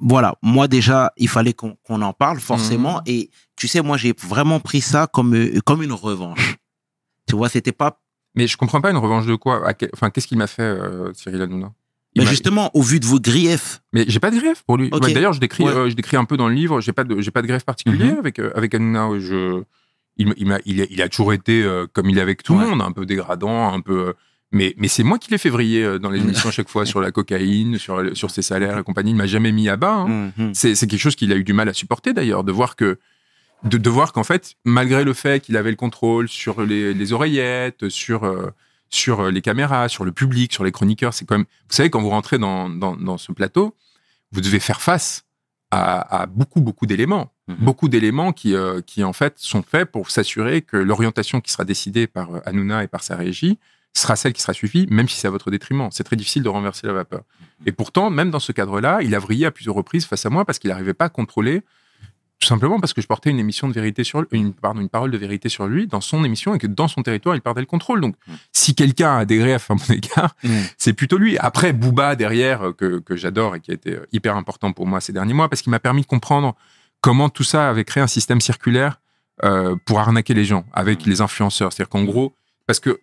voilà, moi déjà, il fallait qu'on en parle forcément. Mhm. Et tu sais, moi, j'ai vraiment pris ça comme, euh, comme une revanche. Tu vois, c'était pas. Mais je comprends pas une revanche de quoi? Quel- Enfin, qu'est-ce qu'il m'a fait, euh, Cyril Hanouna? Il Mais m'a- justement, au vu de vos griefs, Mais j'ai pas de greffe pour lui. Bah, D'ailleurs, je décris, Ouais. euh, je décris un peu dans le livre. J'ai pas de, j'ai pas de greffe particulier Mhm. avec euh, avec Hanouna. Je, il, il, a, il a toujours été comme il est avec tout Ouais. le monde, un peu dégradant, un peu. Mais mais c'est moi qui l'ai fait vriller euh, dans les Mhm. émissions à chaque fois sur la cocaïne, sur sur ses salaires et compagnie. Il m'a jamais mis à bas. hein. mhm. C'est c'est quelque chose qu'il a eu du mal à supporter d'ailleurs, de voir que de, de voir qu'en fait, malgré le fait qu'il avait le contrôle sur les, les oreillettes, sur euh, sur euh, les caméras, sur le public, sur les chroniqueurs, c'est quand même. Vous savez, quand vous rentrez dans, dans, dans ce plateau, vous devez faire face à, à beaucoup beaucoup d'éléments, Mhm. beaucoup d'éléments qui euh, qui en fait sont faits pour s'assurer que l'orientation qui sera décidée par Hanouna et par sa régie sera celle qui sera suivie, même si c'est à votre détriment. C'est très difficile de renverser la vapeur. Et pourtant, même dans ce cadre-là, il a vrillé à plusieurs reprises face à moi parce qu'il n'arrivait pas à contrôler, tout simplement parce que je portais une émission de vérité sur une, pardon, une parole de vérité sur lui dans son émission et que dans son territoire, il perdait le contrôle. Donc, Mm. si quelqu'un a des griefs à mon égard, Mhm. c'est plutôt lui. Après, Booba derrière, euh, que, que j'adore et qui a été euh, hyper important pour moi ces derniers mois, parce qu'il m'a permis de comprendre comment tout ça avait créé un système circulaire euh, pour arnaquer les gens avec les influenceurs. C'est-à-dire qu'en gros, parce que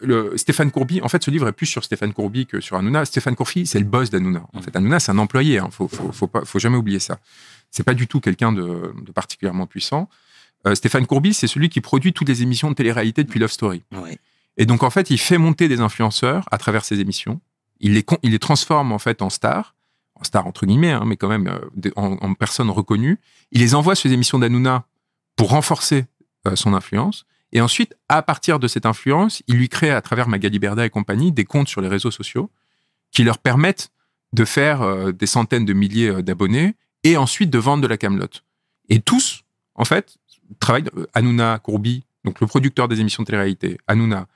le, Stéphane Courby, en fait, ce livre est plus sur Stéphane Courby que sur Hanouna. Stéphane Courby, c'est le boss d'Hanouna. En fait, Hanouna, c'est un employé. Hein. Faut, faut, faut, pas, faut jamais oublier ça. C'est pas du tout quelqu'un de, de particulièrement puissant. Euh, Stéphane Courby, c'est celui qui produit toutes les émissions de télé-réalité depuis Love Story. Ouais. Et donc, en fait, il fait monter des influenceurs à travers ses émissions. Il les, con- il les transforme, en fait, en stars. En stars, entre guillemets, hein, mais quand même euh, en, en personnes reconnues. Il les envoie sur les émissions d'Hanouna pour renforcer euh, son influence. Et ensuite, à partir de cette influence, il lui crée, à travers Magali Berda et compagnie, des comptes sur les réseaux sociaux qui leur permettent de faire euh, des centaines de milliers euh, d'abonnés et ensuite de vendre de la camelote. Et tous, en fait, travaillent. euh, Hanouna Courbi, donc le producteur des émissions de télé-réalité, Hanouna,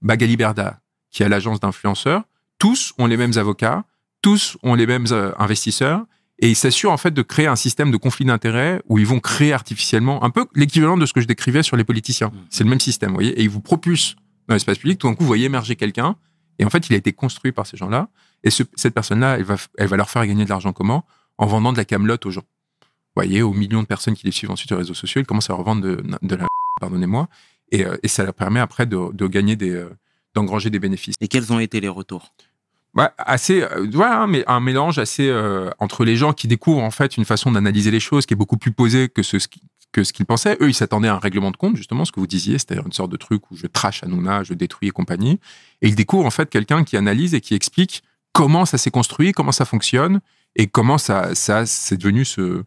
Magali Berda, qui a l'agence d'influenceurs, tous ont les mêmes avocats, tous ont les mêmes investisseurs, et ils s'assurent en fait de créer un système de conflit d'intérêts où ils vont créer artificiellement un peu l'équivalent de ce que je décrivais sur les politiciens. C'est le même système, vous voyez, et ils vous propulsent dans l'espace public. Tout d'un coup, vous voyez émerger quelqu'un, et en fait, il a été construit par ces gens-là, et ce- cette personne-là, elle va, elle va leur faire gagner de l'argent comment? En vendant de la camelote aux gens. Vous voyez, aux millions de personnes qui les suivent ensuite sur les réseaux sociaux, ils commencent à leur vendre de, de la pardonnez-moi. Et, euh, et ça leur permet après de, de gagner des, euh, d'engranger des bénéfices. Et quels ont été les retours? Ouais, assez, euh, voilà, mais un mélange assez euh, entre les gens qui découvrent en fait une façon d'analyser les choses qui est beaucoup plus posée que ce, que ce qu'ils pensaient. Eux, ils s'attendaient à un règlement de compte, justement, ce que vous disiez, c'est-à-dire une sorte de truc où je trash Hanouna, je détruis et compagnie. Et ils découvrent en fait quelqu'un qui analyse et qui explique comment ça s'est construit, comment ça fonctionne et comment ça, ça c'est devenu ce,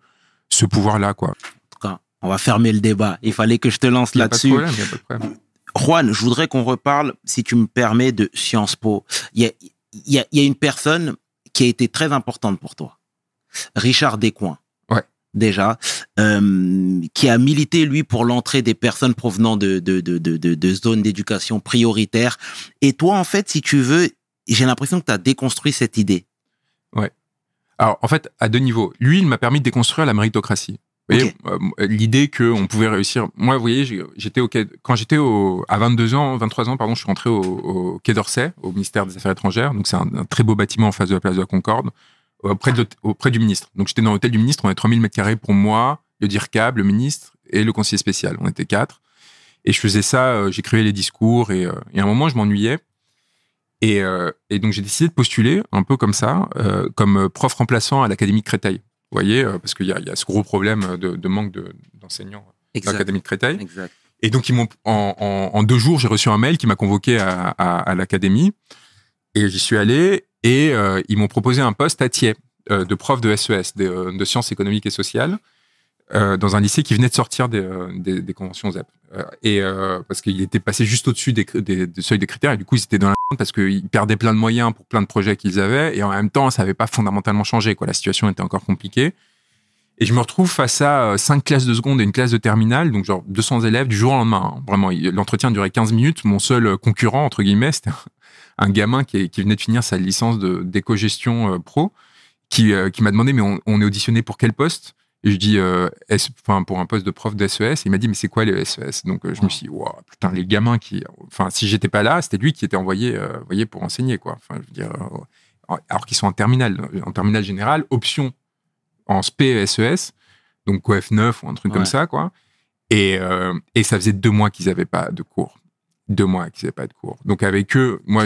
ce pouvoir-là, quoi. En tout cas, on va fermer le débat. Il fallait que je te lance là-dessus. Juan, je voudrais qu'on reparle, si tu me permets, de Sciences Po. Il y a, il y a- y a une personne qui a été très importante pour toi. Richard Descoings. Ouais. Déjà, euh, qui a milité, lui, pour l'entrée des personnes provenant de, de, de, de, de, zones d'éducation prioritaires. Et toi, en fait, si tu veux, j'ai l'impression que tu as déconstruit cette idée. Alors, en fait, à deux niveaux. Lui, il m'a permis de déconstruire la méritocratie. Voyez, Ok. euh, l'idée qu'on pouvait réussir. Moi, vous voyez, j'étais au quai- quand j'étais à 22 ans, 23 ans, pardon, je suis rentré au, au Quai d'Orsay, au ministère des Affaires étrangères. Donc, c'est un, un très beau bâtiment en face de la place de la Concorde, auprès, de, auprès du ministre. Donc, j'étais dans l'hôtel du ministre. On avait 3000 mètres carrés pour moi, le DIRCAB, le ministre et le conseiller spécial. On était quatre. Et je faisais ça, euh, j'écrivais les discours et, euh, et à un moment, je m'ennuyais. Et, euh, et donc, j'ai décidé de postuler, un peu comme ça, euh, comme prof remplaçant à l'Académie de Créteil. Vous voyez, euh, parce qu'il y, a- il y a ce gros problème de, de manque de- d'enseignants à l'Académie de Créteil. Exact. Et donc, ils m'ont, en, en- en deux jours, j'ai reçu un mail qui m'a convoqué à, à- à l'Académie. Et j'y suis allé et euh, ils m'ont proposé un poste à Thiers euh, de prof de SES, de, euh, de sciences économiques et sociales, euh, dans un lycée qui venait de sortir des, des, des conventions ZEP. Et parce qu'il était passé juste au-dessus des, seuils des critères, et du coup, ils étaient dans parce qu'ils perdaient plein de moyens pour plein de projets qu'ils avaient, et en même temps, ça n'avait pas fondamentalement changé. Quoi. La situation était encore compliquée. Et je me retrouve face à euh, cinq classes de seconde et une classe de terminale, donc genre 200 élèves du jour au lendemain. hein. Vraiment, l'entretien durait 15 minutes. Mon seul euh, concurrent, entre guillemets, c'était un, gamin qui, venait de finir sa licence d'éco-gestion euh, pro, qui, m'a demandé, mais on est auditionné pour quel poste? Et je dis, euh, S- enfin, pour un poste de prof de SES. Il m'a dit, mais c'est quoi les SES Donc euh, je me suis dit, wow, putain, les gamins qui... Enfin, si j'étais pas là, c'était lui qui était envoyé, euh, envoyé pour enseigner, quoi. Enfin, je veux dire... alors qu'ils sont en terminale, en terminale générale, option en SP SES, donc OF9 ou un truc Ouais. comme ça, quoi. Et, et ça faisait deux mois qu'ils n'avaient pas de cours. Deux mois qu'ils n'avaient pas de cours. Donc avec eux, moi,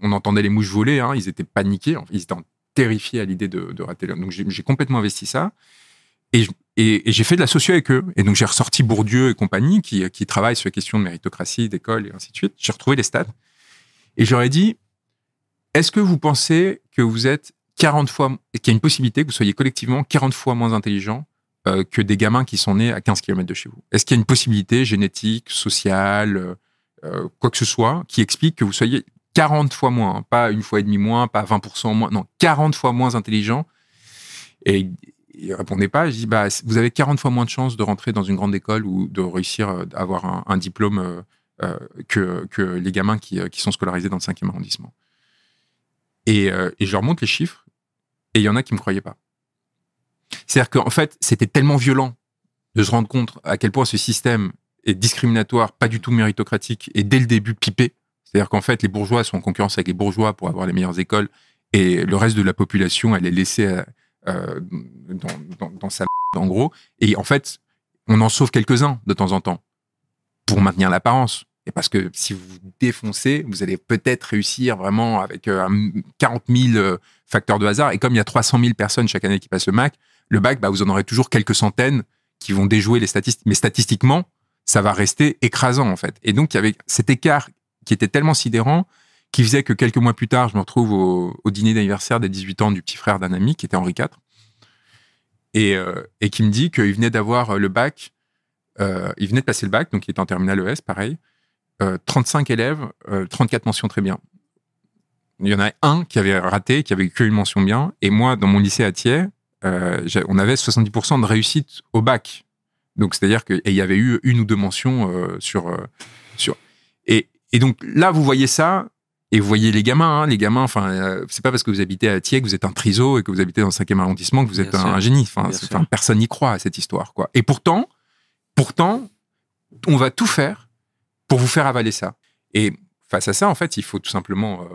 on entendait les mouches voler, hein, ils étaient paniqués, ils étaient terrifiés à l'idée de, de rater. le- Donc j'ai complètement investi ça. Et, et, et j'ai fait de la socio avec eux. Et donc j'ai ressorti Bourdieu et compagnie, qui, qui travaillent sur les questions de méritocratie, d'école et ainsi de suite. J'ai retrouvé les stats. Et j'aurais dit, est-ce que vous pensez que vous êtes 40 fois, qu'il y a une possibilité que vous soyez collectivement 40 fois moins intelligent euh, que des gamins qui sont nés à 15 km de chez vous? Est-ce qu'il y a une possibilité génétique, sociale, euh, euh, quoi que ce soit, qui explique que vous soyez 40 fois moins, pas une fois et demi moins, pas 20% moins, non, 40 fois moins intelligent? Et il répondait pas. Je dis, bah, vous avez 40 fois moins de chances de rentrer dans une grande école ou de réussir euh, à avoir un, diplôme euh, euh, que, les gamins qui, euh, sont scolarisés dans le 5e arrondissement. Et, euh, je leur montre les chiffres, et il y en a qui me croyaient pas. C'est-à-dire qu'en fait, c'était tellement violent de se rendre compte à quel point ce système est discriminatoire, pas du tout méritocratique, et dès le début pipé. C'est-à-dire qu'en fait, les bourgeois sont en concurrence avec les bourgeois pour avoir les meilleures écoles, et le reste de la population, elle est laissée euh, euh, dans, en gros. Et en fait, on en sauve quelques-uns de temps en temps pour maintenir l'apparence. Et parce que si vous défoncez, vous allez peut-être réussir vraiment avec euh, un 40 000 euh, facteurs de hasard. Et comme il y a 300 000 personnes chaque année qui passent le bac, le bac, bah, vous en aurez toujours quelques centaines qui vont déjouer les statistiques. Mais statistiquement, ça va rester écrasant, en fait. Et donc, il y avait cet écart qui était tellement sidérant qui faisait que quelques mois plus tard, je me retrouve au, dîner d'anniversaire des 18 ans du petit frère d'un ami qui était Henri IV et, euh, et qui me dit qu'il venait d'avoir le bac, euh, il venait de passer le bac, donc il était en terminale ES, pareil, euh, 35 élèves, euh, 34 mentions très bien. Il y en a un qui avait raté, qui avait que une mention bien, et moi, dans mon lycée à Thiers, on avait 70% de réussite au bac. Donc, c'est-à-dire qu'il y avait eu une ou deux mentions sur, sur. Et donc, là, vous voyez ça, et vous voyez les gamins, hein, les gamins, enfin, euh, c'est pas parce que vous habitez à Thiers que vous êtes un triso et que vous habitez dans le 5e arrondissement que vous êtes un, génie. Enfin, personne n'y croit à cette histoire, quoi. Et pourtant, pourtant, on va tout faire pour vous faire avaler ça. Et face à ça, en fait, il faut tout simplement, euh,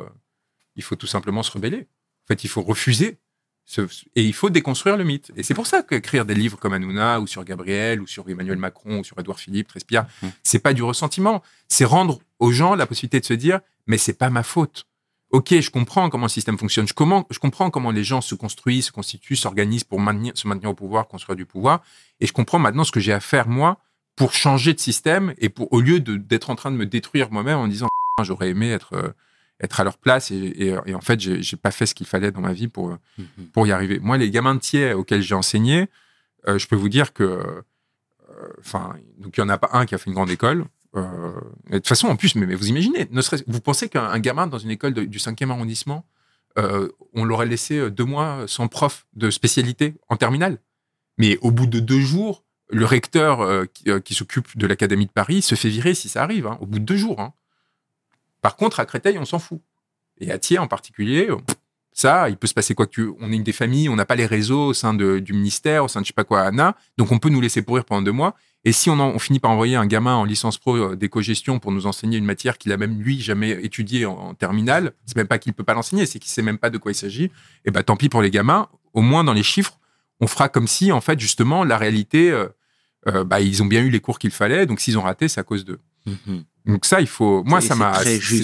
il faut tout simplement se rebeller. En fait, il faut refuser Ce- Et il faut déconstruire le mythe. Et c'est pour ça qu'écrire des livres comme Hanouna, ou sur Gabriel, ou sur Emmanuel Macron, ou sur Édouard Philippe, Trespierre, Mhm. c'est pas du ressentiment. C'est rendre aux gens la possibilité de se dire, mais c'est pas ma faute. Ok, je comprends comment le système fonctionne. Je, comment, je comprends comment les gens se construisent, se constituent, s'organisent pour maintenir, se maintenir au pouvoir, construire du pouvoir. Et je comprends maintenant ce que j'ai à faire, moi, pour changer de système et pour, au lieu d'être en train de me détruire moi-même en disant, j'aurais aimé être, euh, être à leur place et, et- et en fait, j'ai pas fait ce qu'il fallait dans ma vie pour, Mhm. pour y arriver. Moi, les gamins de Thiers auxquels j'ai enseigné, euh, je peux vous dire que, euh, enfin, donc il y en a pas un qui a fait une grande école. Euh, de toute façon, en plus, mais, vous imaginez, vous pensez qu'un un gamin dans une école du 5e arrondissement, euh, on l'aurait laissé euh, deux mois sans prof de spécialité en terminale. Mais au bout de deux jours, le recteur qui, s'occupe de l'Académie de Paris se fait virer si ça arrive, hein, au bout de deux jours. hein. Par contre, à Créteil, on s'en fout. Et à Thiers en particulier, ça, il peut se passer quoi que tu... On est une des familles, on n'a pas les réseaux au sein du ministère, au sein de je sais pas quoi, Anna, donc on peut nous laisser pourrir pendant deux mois. Et si on, en- on finit par envoyer un gamin en licence pro euh, d'éco-gestion pour nous enseigner une matière qu'il a même lui jamais étudiée en, en terminale, c'est même pas qu'il peut pas l'enseigner, c'est qu'il sait même pas de quoi il s'agit. Et ben tant pis pour les gamins. Au moins dans les chiffres, on fera comme si en fait justement la réalité, euh, euh, bah, ils ont bien eu les cours qu'il fallait, donc s'ils ont raté, c'est à cause d'eux. Mhm. Donc ça, il faut. Moi, ça m'a.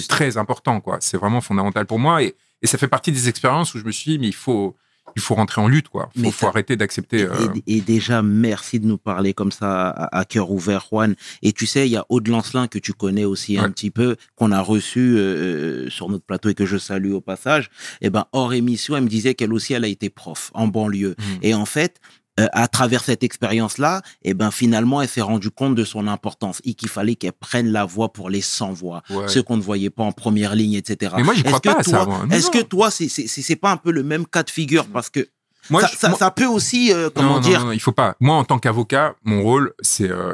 C'est très important, quoi. C'est vraiment fondamental pour moi, et, et ça fait partie des expériences où je me suis dit, mais il faut, il faut rentrer en lutte, quoi. Il faut, arrêter d'accepter. euh, Et, et déjà, merci de nous parler comme ça à, à cœur ouvert, Juan. Et tu sais, il y a Aude Lancelin que tu connais aussi un petit peu, qu'on a reçu euh, sur notre plateau et que je salue au passage. Et ben, hors émission, elle me disait qu'elle aussi, elle a été prof en banlieue. hmm. Et en fait, euh, à travers cette expérience-là, et ben finalement, elle s'est rendue compte de son importance et qu'il fallait qu'elle prenne la voix pour les sans-voix, Ouais. ceux qu'on ne voyait pas en première ligne, etc. Mais moi, j'y Est-ce crois que pas à toi, Est-ce que toi, c'est c'est- c'est pas un peu le même cas de figure? Parce que Moi, ça, je- ça- moi- ça peut aussi, euh, comment non, dire, non, non, il faut pas. Moi, en tant qu'avocat, mon rôle, c'est, euh,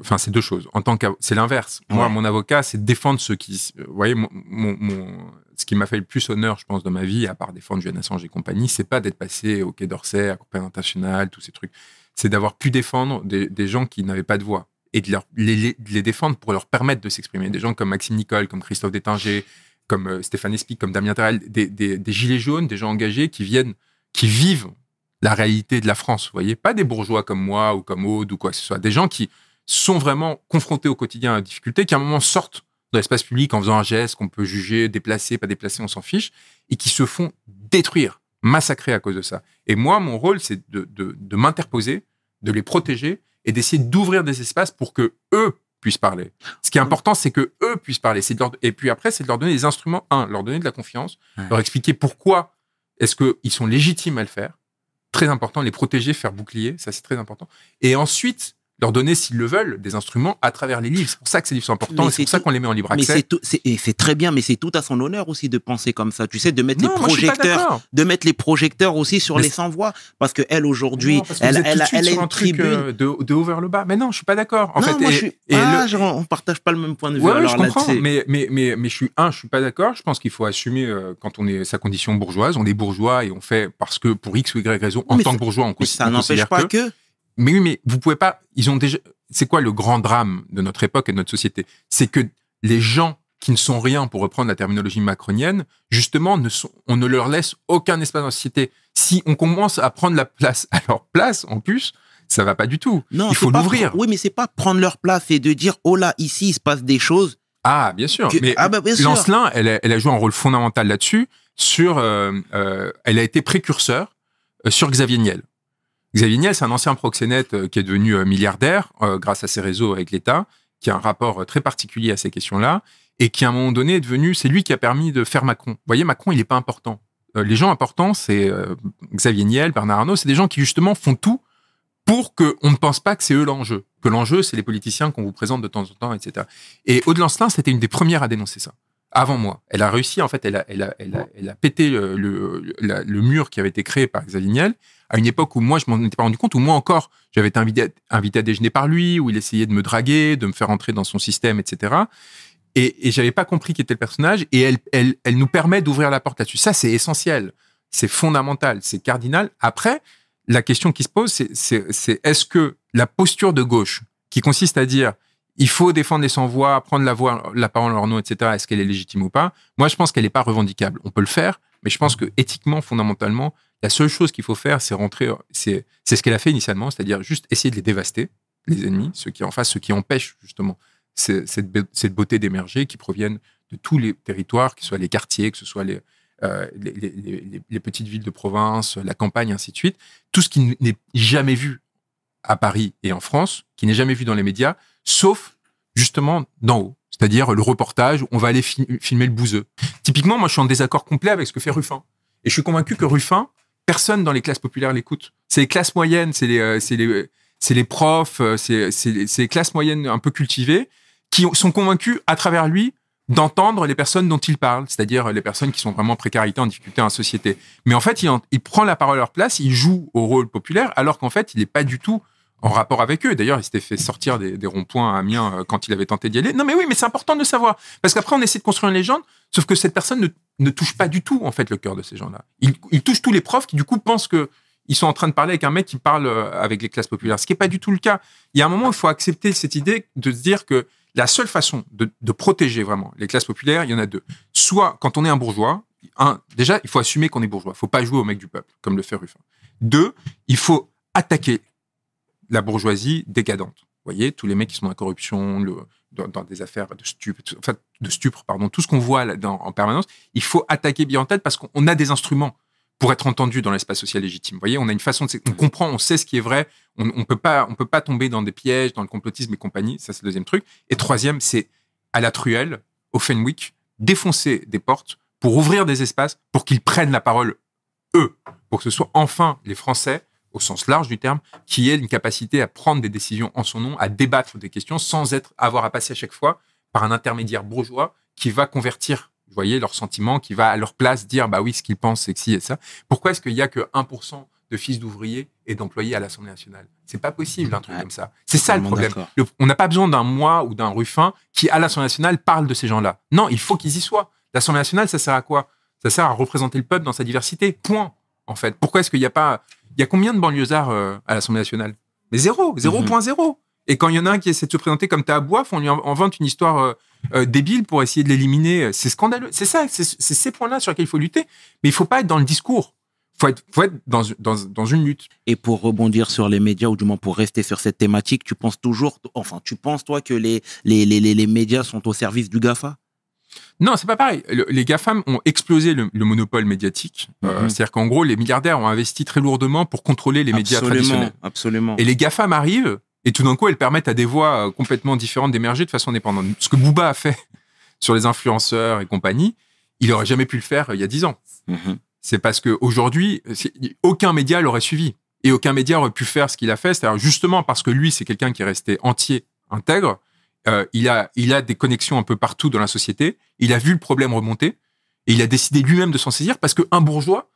enfin, c'est deux choses. En tant c'est l'inverse. Moi, Ouais. mon avocat, c'est défendre ceux qui, vous voyez, mon, mon- mon- ce qui m'a fait le plus honneur, je pense, dans ma vie, à part défendre Julian Assange et compagnie, c'est pas d'être passé au Quai d'Orsay, à Compagnie Internationale, tous ces trucs. C'est d'avoir pu défendre des, des gens qui n'avaient pas de voix et de, leur, les, les- de les défendre pour leur permettre de s'exprimer. Des gens comme Maxime Nicole, comme Christophe Détinger, comme euh, Stéphane Espic, comme Damien Terrel, des, des, des gilets jaunes, des gens engagés qui viennent, qui vivent la réalité de la France, vous voyez, pas des bourgeois comme moi ou comme Aude ou quoi que ce soit, des gens qui sont vraiment confrontés au quotidien à la difficulté, qui à un moment sortent de l'espace public en faisant un geste qu'on peut juger déplacé, pas déplacé, on s'en fiche, et qui se font détruire, massacrer à cause de ça. Et moi, mon rôle, c'est de, de, de m'interposer, de les protéger et d'essayer d'ouvrir des espaces pour que eux puissent parler. Ce qui est important, c'est que eux puissent parler. De leur- Et puis après, c'est de leur donner des instruments. Un, leur donner de la confiance, Ouais. leur expliquer pourquoi est-ce qu'ils sont légitimes à le faire? Très important, les protéger, faire bouclier, ça c'est très important. Et ensuite, leur donner, s'ils le veulent, des instruments à travers les livres. C'est pour ça que ces livres sont importants Mais et c'est pour ça qu'on les met en libre mais accès. tout- c'est et c'est très bien, mais c'est tout à son honneur aussi de penser comme ça. Tu sais, de mettre Non, les projecteurs, de mettre les projecteurs aussi sur Mais les c'est- sans-voix, parce que elle aujourd'hui, elle, elle, sur un truc tribune. euh, de, de haut vers le bas. Mais non, je suis pas d'accord. En non, fait, moi et- je suis. et ah, le- genre, on partage pas le même point de vue. Ouais, ouais, alors je comprends, mais, mais, mais, mais je suis un, je suis pas d'accord. Je pense qu'il faut assumer euh, quand on est sa condition bourgeoise. On est bourgeois et on fait parce que pour X ou Y raison, en Mais tant que bourgeois, on, Mais ça n'empêche pas que. Mais oui, mais vous pouvez pas. Ils ont déjà. C'est quoi le grand drame de notre époque et de notre société? C'est que les gens qui ne sont rien, pour reprendre la terminologie macronienne, justement, ne sont, on ne leur laisse aucun espace dans la société. Si on commence à prendre la place à leur place, en plus, ça va pas du tout. Non, Il faut l'ouvrir. Oui, mais c'est pas prendre leur place et de dire oh là ici il se passe des choses. Ah, bien sûr. que- mais ah bah bien sûr. Lancelin, elle a, elle a joué un rôle fondamental là-dessus. Sur, euh, euh, elle a été précurseur euh, sur Xavier Niel. Xavier Niel, c'est un ancien proxénète euh, qui est devenu euh, milliardaire euh, grâce à ses réseaux avec l'État, qui a un rapport très particulier à ces questions-là, et qui à un moment donné est devenu, c'est lui qui a permis de faire Macron. Vous voyez, Macron, il n'est pas important. Les gens importants, c'est Xavier Niel, Bernard Arnault, c'est des gens qui justement font tout pour qu'on ne pense pas que c'est eux l'enjeu. Que l'enjeu, c'est les politiciens qu'on vous présente de temps en temps, etc. Et Aude Lancelin, c'était une des premières à dénoncer ça. Avant moi. Elle a réussi, en fait, elle a, elle a, elle a, pété le, le mur qui avait été créé par Xavier Niel à une époque où moi, je m'en étais pas rendu compte, où moi encore, j'avais été invité à, invité à déjeuner par lui, où il essayait de me draguer, de me faire entrer dans son système, etc. Et, et j'avais pas compris qui était le personnage, et elle, elle, elle nous permet d'ouvrir la porte là-dessus. Ça, c'est essentiel. C'est fondamental. C'est cardinal. Après, la question qui se pose, c'est- c'est c'est est-ce que la posture de gauche, qui consiste à dire il faut défendre les sans-voix, prendre la, voix, la parole en leur nom, etc., est-ce qu'elle est légitime ou pas? Moi, je pense qu'elle n'est pas revendicable. On peut le faire, mais je pense que éthiquement, fondamentalement, La seule chose qu'il faut faire, c'est rentrer. C'est c'est ce qu'elle a fait initialement, c'est-à-dire juste essayer de les dévaster, les ennemis, ceux qui en face, ceux qui empêchent justement cette, cette beauté d'émerger, qui proviennent de tous les territoires, que ce soit les quartiers, que ce soit les, euh, les, les- les- les petites villes de province, la campagne, ainsi de suite. Tout ce qui n'est jamais vu à Paris et en France, qui n'est jamais vu dans les médias, sauf justement d'en haut. C'est-à-dire le reportage où on va aller fi- filmer le bouseux. Typiquement, moi, je suis en désaccord complet avec ce que fait Ruffin. Et je suis convaincu que Ruffin, personne dans les classes populaires l'écoute. C'est les classes moyennes, c'est les, euh, profs, euh, c'est les, classes moyennes un peu cultivées qui ont- sont convaincus à travers lui d'entendre les personnes dont il parle, c'est-à-dire les personnes qui sont vraiment en précarité, en difficulté dans la société. Mais en fait, il, il prend la parole à leur place, il joue au rôle populaire, alors qu'en fait, il n'est pas du tout en rapport avec eux. D'ailleurs, il s'était fait sortir des, des ronds-points à Amiens euh, quand il avait tenté d'y aller. Non, mais oui, mais c'est important de savoir. Parce qu'après, on essaie de construire une légende, sauf que cette personne ne, ne touche pas du tout, en fait, le cœur de ces gens-là. Il, il touche tous les profs qui, du coup, pensent que ils sont en train de parler avec un mec qui parle euh, avec les classes populaires, ce qui n'est pas du tout le cas. Il y a un moment où il faut accepter cette idée de se dire que la seule façon de, protéger vraiment les classes populaires, il y en a deux. Soit quand on est un bourgeois, un, déjà, il faut assumer qu'on est bourgeois. Il faut pas jouer au mec du peuple, comme le fait Ruffin. Deux, il faut attaquer la bourgeoisie décadente. Vous voyez, tous les mecs qui sont dans la corruption, le- dans, dans des affaires de stupre, enfin, de stupre, pardon, tout ce qu'on voit là dans- en permanence, il faut attaquer bien en tête parce qu'on a des instruments pour être entendu dans l'espace social légitime. Vous voyez, on a une façon de, on comprend, on sait ce qui est vrai, on, on peut pas, on peut pas tomber dans des pièges, dans le complotisme et compagnie. Ça, c'est le deuxième truc. Et troisième, c'est à la truelle, au Fenwick, défoncer des portes pour ouvrir des espaces pour qu'ils prennent la parole eux, pour que ce soit enfin les Français, au sens large du terme, qui aient une capacité à prendre des décisions en son nom, à débattre des questions sans être, avoir à passer à chaque fois par un intermédiaire bourgeois qui va convertir, vous voyez, leurs sentiments, qui va à leur place dire, bah oui, ce qu'ils pensent, c'est que ci et ça. Pourquoi est-ce qu'il y a que 1% de fils d'ouvriers et d'employés à l'Assemblée nationale? C'est pas possible, un truc Ouais. comme ça. C'est ça le problème. Le- on n'a pas besoin d'un moi ou d'un Ruffin qui, à l'Assemblée nationale, parle de ces gens-là. Non, il faut qu'ils y soient. L'Assemblée nationale, ça sert à quoi? Ça sert à représenter le peuple dans sa diversité. Point. En fait, pourquoi est-ce qu'il n'y a pas Il y a combien de banlieusards euh, à l'Assemblée nationale? Mais zéro, 0.0. Et quand il y en a un qui essaie de se présenter comme Tahabouaf, on lui en- invente une histoire euh, euh, débile pour essayer de l'éliminer. C'est scandaleux. C'est ça, c'est ces points-là sur lesquels il faut lutter. Mais il faut pas être dans le discours. Il faut être, faut être dans, dans, dans une lutte. Et pour rebondir sur les médias, ou du moins pour rester sur cette thématique, tu penses toujours, enfin, tu penses toi que les, les, les, les, les médias sont au service du GAFA Non, c'est pas pareil. Le- les GAFAM ont explosé le, le monopole médiatique. Euh, Mhm. C'est-à-dire qu'en gros, les milliardaires ont investi très lourdement pour contrôler les médias traditionnels. absolument. Et les GAFAM arrivent, et tout d'un coup, elles permettent à des voix euh, complètement différentes d'émerger de façon indépendante. Ce que Booba a fait sur les influenceurs et compagnie, il aurait jamais pu le faire euh, il y a dix ans. Mhm. C'est parce qu'aujourd'hui, aucun média l'aurait suivi. Et aucun média aurait pu faire ce qu'il a fait. C'est-à-dire justement parce que lui, c'est quelqu'un qui est resté entier, intègre. Euh, il, a, il a des connexions un peu partout dans la société. Il a vu le problème remonter. Et il a décidé lui-même de s'en saisir parce qu'un bourgeois,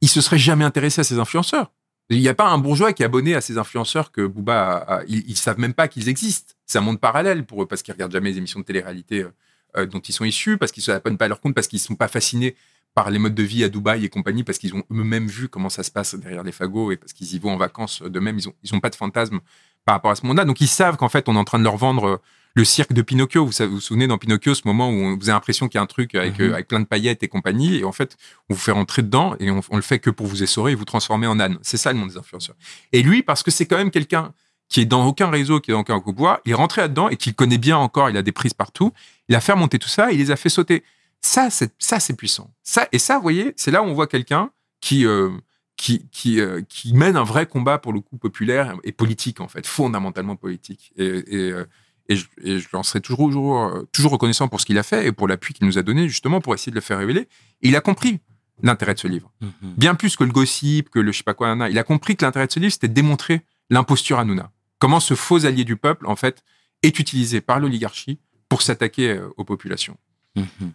il se serait jamais intéressé à ces influenceurs. Il n'y a pas un bourgeois qui est abonné à ces influenceurs que Booba ils, ils savent même pas qu'ils existent. C'est un monde parallèle pour eux parce qu'ils regardent jamais les émissions de télé-réalité euh, euh, dont ils sont issus, parce qu'ils ne s'abonnent pas à leur compte, parce qu'ils sont pas fascinés par les modes de vie à Dubaï et compagnie, parce qu'ils ont eux-mêmes vu comment ça se passe derrière les fagots et parce qu'ils y vont en vacances. Ils ont, ils ont pas de fantasme par rapport à ce monde-là. Donc ils savent qu'en fait, on est en train de leur vendre le cirque de Pinocchio. Vous vous, vous souvenez dans Pinocchio, ce moment où on- vous avez l'impression qu'il y a un truc avec, Mhm. euh, avec plein de paillettes et compagnie, et en fait, on vous fait rentrer dedans et on, on le fait que pour vous essorer et vous transformer en âne. C'est ça le monde des influenceurs. Et lui, parce que c'est quand même quelqu'un qui est dans aucun réseau, qui est dans aucun pouvoir, il est rentré là-dedans et qu'il connaît bien encore, il a des prises partout, il a fait monter tout ça, il les a fait sauter. Ça, c'est ça, c'est puissant. Ça et ça, vous voyez, c'est là où on voit quelqu'un qui euh, qui qui, euh, qui mène un vrai combat pour le coup populaire et politique en fait, fondamentalement politique. Et, et, euh, et je, et je lui en serai toujours, toujours, euh, toujours reconnaissant pour ce qu'il a fait et pour l'appui qu'il nous a donné justement pour essayer de le faire révéler. Et il a compris l'intérêt de ce livre Mhm. bien plus que le gossip, que le je sais pas quoi. nana. Il a compris que l'intérêt de ce livre, c'était de démontrer l'imposture Hanouna. Comment ce faux allié du peuple, en fait, est utilisé par l'oligarchie pour s'attaquer euh, aux populations. Mhm.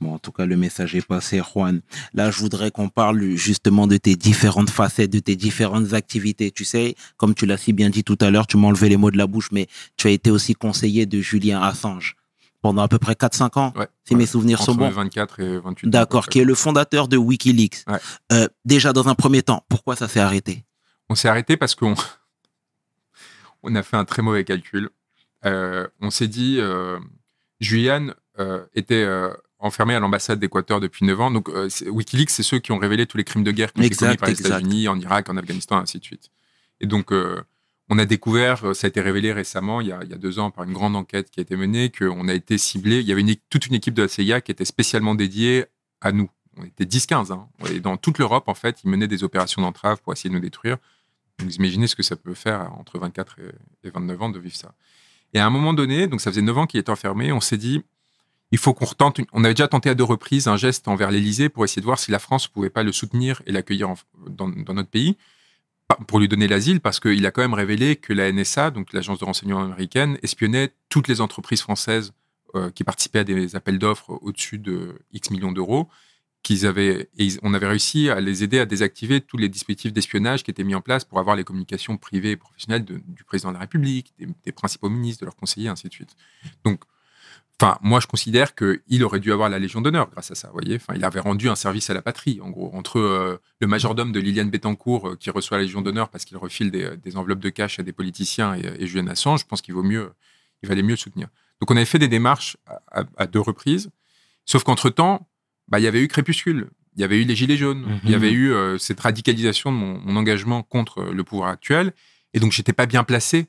Bon, en tout cas, le message est passé, Juan. Là, je voudrais qu'on parle justement de tes différentes facettes, de tes différentes activités. Tu sais, comme tu l'as si bien dit tout à l'heure, tu m'as enlevé les mots de la bouche, mais tu as été aussi conseiller de Julien Assange pendant à peu près 4-5 ans, Ouais. si mes souvenirs sont bons. 24 et 28 ans, D'accord, qui est le fondateur de Wikileaks. Ouais. Euh, déjà, dans un premier temps, pourquoi ça s'est arrêté? On s'est arrêté parce qu'on on a fait un très mauvais calcul. Euh, on s'est dit, euh, Julian euh, était, euh, enfermé à l'ambassade d'Équateur depuis 9 ans. Donc, euh, Wikileaks, c'est ceux qui ont révélé tous les crimes de guerre qui ont été commis par les. États-Unis, en Irak, en Afghanistan, ainsi de suite. Et donc, euh, on a découvert, euh, ça a été révélé récemment, il y, a, il y a deux ans, par une grande enquête qui a été menée, qu'on a été ciblé. Il y avait une, toute une équipe de la CIA qui était spécialement dédiée à nous. On était 10-15. Hein. Et dans toute l'Europe, en fait, ils menaient des opérations d'entrave pour essayer de nous détruire. Donc, vous imaginez ce que ça peut faire entre 24 et, et 29 ans de vivre ça. Et à un moment donné, donc ça faisait 9 ans qu'il était enfermé, on s'est dit, il faut qu'on retente. On avait déjà tenté à deux reprises un geste envers l'Élysée pour essayer de voir si la France pouvait pas le soutenir et l'accueillir dans, notre pays pour lui donner l'asile, parce qu'il a quand même révélé que la NSA, donc l'agence de renseignement américaine, espionnait toutes les entreprises françaises euh, qui participaient à des appels d'offres au-dessus de X millions d'euros. Qu'ils avaient, et on avait réussi à les aider à désactiver tous les dispositifs d'espionnage qui étaient mis en place pour avoir les communications privées et professionnelles du président de la République, des, des principaux ministres, de leurs conseillers, ainsi de suite. Donc, Enfin, moi, je considère qu'il aurait dû avoir la Légion d'honneur grâce à ça. Vous voyez, enfin, il avait rendu un service à la patrie, en gros, entre euh, le majordome de Liliane Bettencourt euh, qui reçoit la Légion d'honneur parce qu'il refile des, des enveloppes de cash à des politiciens et, et Julian Assange. Je pense qu'il vaut mieux, il valait mieux le soutenir. Donc, on avait fait des démarches à, à- à deux reprises, sauf qu'entre temps, bah, il y avait eu Crépuscule, il y avait eu les Gilets jaunes, Mhm. il y avait eu euh, cette radicalisation de mon, mon engagement contre le pouvoir actuel, et donc j'étais pas bien placé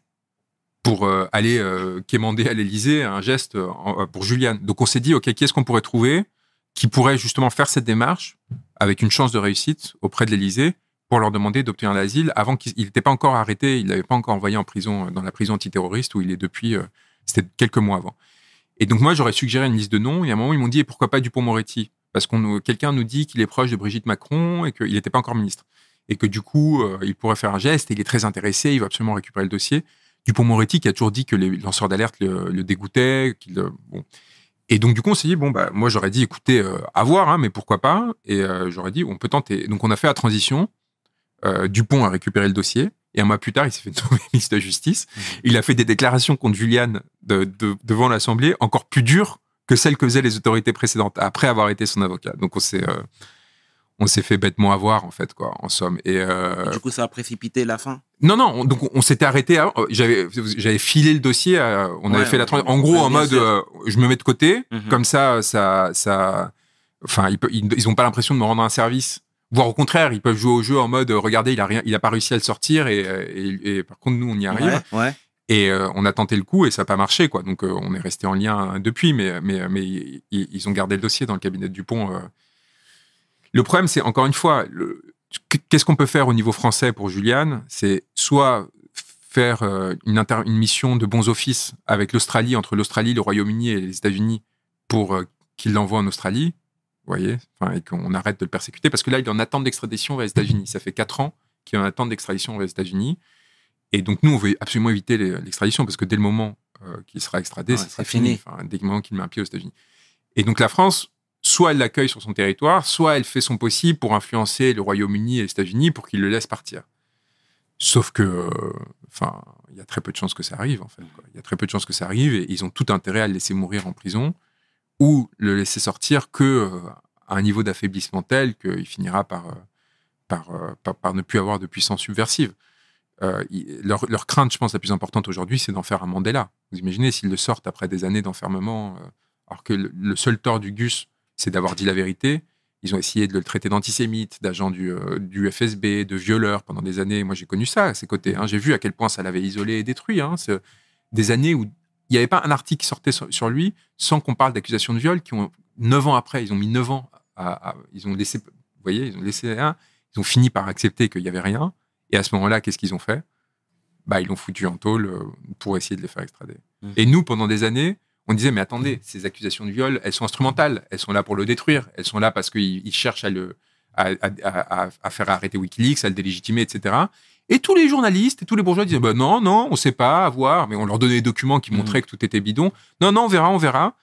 pour euh, aller euh, quémander à l'Élysée un geste euh, pour Juliane. Donc on s'est dit, OK, qui est-ce qu'on pourrait trouver qui pourrait justement faire cette démarche avec une chance de réussite auprès de l'Élysée pour leur demander d'obtenir l'asile avant qu'il n'était pas encore arrêté, il l'avait pas encore envoyé en prison, dans la prison antiterroriste où il est depuis, c'était quelques mois avant. Et donc moi, j'aurais suggéré une liste de noms, et à un moment, ils m'ont dit, et pourquoi pas Dupont-Moretti Parce nous- quelqu'un nous dit qu'il est proche de Brigitte Macron et qu'il n'était pas encore ministre. Et que du coup, il pourrait faire un geste, et il est très intéressé, il va absolument récupérer le dossier. Dupont-Moretti qui a toujours dit que les lanceurs d'alerte le, le dégoûtaient, euh, bon. Et donc, du coup, on s'est dit, bon, bah, moi, j'aurais dit, écoutez, euh, à voir, hein, mais pourquoi pas? Et euh, j'aurais dit, on peut tenter. Donc, on a fait la transition. Euh, Dupont a récupéré le dossier. Et un mois plus tard, il s'est fait nommer ministre de la Justice. Il a fait des déclarations contre Juliane de- de- devant l'Assemblée encore plus dures que celles que faisaient les autorités précédentes après avoir été son avocat. Donc, on s'est, on s'est fait bêtement avoir, en fait, quoi, en somme. Et, euh, Du coup, ça a précipité la fin? Non, non, on- donc on, s'était arrêté. avant. J'avais, j'avais filé le dossier. euh, on Ouais, avait fait la. En gros, en mode, euh, je me mets de côté. Mhm. Comme ça, ça, ça. Enfin, ils, peuvent- ils, ils ont pas l'impression de me rendre un service. Voire au contraire, ils peuvent jouer au jeu en mode, euh, regardez, il a rien, il a pas réussi à le sortir et, euh, et, et par contre nous on y arrive. Ouais, ouais. Et euh, on a tenté le coup et ça n'a pas marché, quoi. Donc euh, on est resté en lien depuis, mais, mais, mais ils, ils ont gardé le dossier dans le cabinet de Dupont. euh. Le problème, c'est encore une fois, le- qu'est-ce qu'on peut faire au niveau français pour Juliane? C'est soit faire euh, une, inter- une mission de bons offices avec l'Australie, entre l'Australie, le Royaume-Uni et les États-Unis, pour euh, qu'il l'envoie en Australie, vous voyez, et qu'on arrête de le persécuter, parce que là, il est en attente d'extradition vers les États-Unis. Ça fait quatre ans qu'il est en attente d'extradition vers les États-Unis. Et donc, nous, on veut absolument éviter l'extradition parce que dès le moment euh, qu'il sera extradé, Ouais, ça sera c'est fini. fini. Enfin, dès le moment qu'il met un pied aux États-Unis. Et donc, la France, soit elle l'accueille sur son territoire, soit elle fait son possible pour influencer le Royaume-Uni et les États-Unis pour qu'ils le laissent partir. Sauf que, euh, enfin, il y a très peu de chances que ça arrive, en fait. Il y a très peu de chances que ça arrive et ils ont tout intérêt à le laisser mourir en prison ou le laisser sortir que euh, à un niveau d'affaiblissement tel qu'il finira par, euh, par, ne plus avoir de puissance subversive. Leur, crainte, je pense, la plus importante aujourd'hui, c'est d'en faire un Mandela. Vous imaginez s'ils le sortent après des années d'enfermement, alors que le, le seul tort du Gus, c'est d'avoir dit la vérité. Ils ont essayé de le traiter d'antisémite, d'agent du, euh, du FSB, de violeur pendant des années. Moi, j'ai connu ça à ses côtés. hein. J'ai vu à quel point ça l'avait isolé et détruit. hein. C'est des années où il n'y avait pas un article qui sortait sur, sur lui sans qu'on parle d'accusations de viol qui ont neuf ans après, ils ont mis neuf ans à, à- ils ont laissé, vous voyez, ils ont laissé un, ils ont fini par accepter qu'il n'y avait rien. Et à ce moment-là, qu'est-ce qu'ils ont fait? Bah, ils l'ont foutu en tôle euh, pour essayer de les faire extrader. Mhm. Et nous, pendant des années, on disait, mais attendez, ces accusations de viol, elles sont instrumentales, elles sont là pour le détruire, elles sont là parce qu'ils ils cherchent à, le, à, à- à- à faire arrêter Wikileaks, à le délégitimer, etc. Et tous les journalistes et tous les bourgeois disaient, bah non, non, on sait pas, à voir, mais on leur donnait des documents qui Mhm. montraient que tout était bidon. Non, non, on verra, on verra.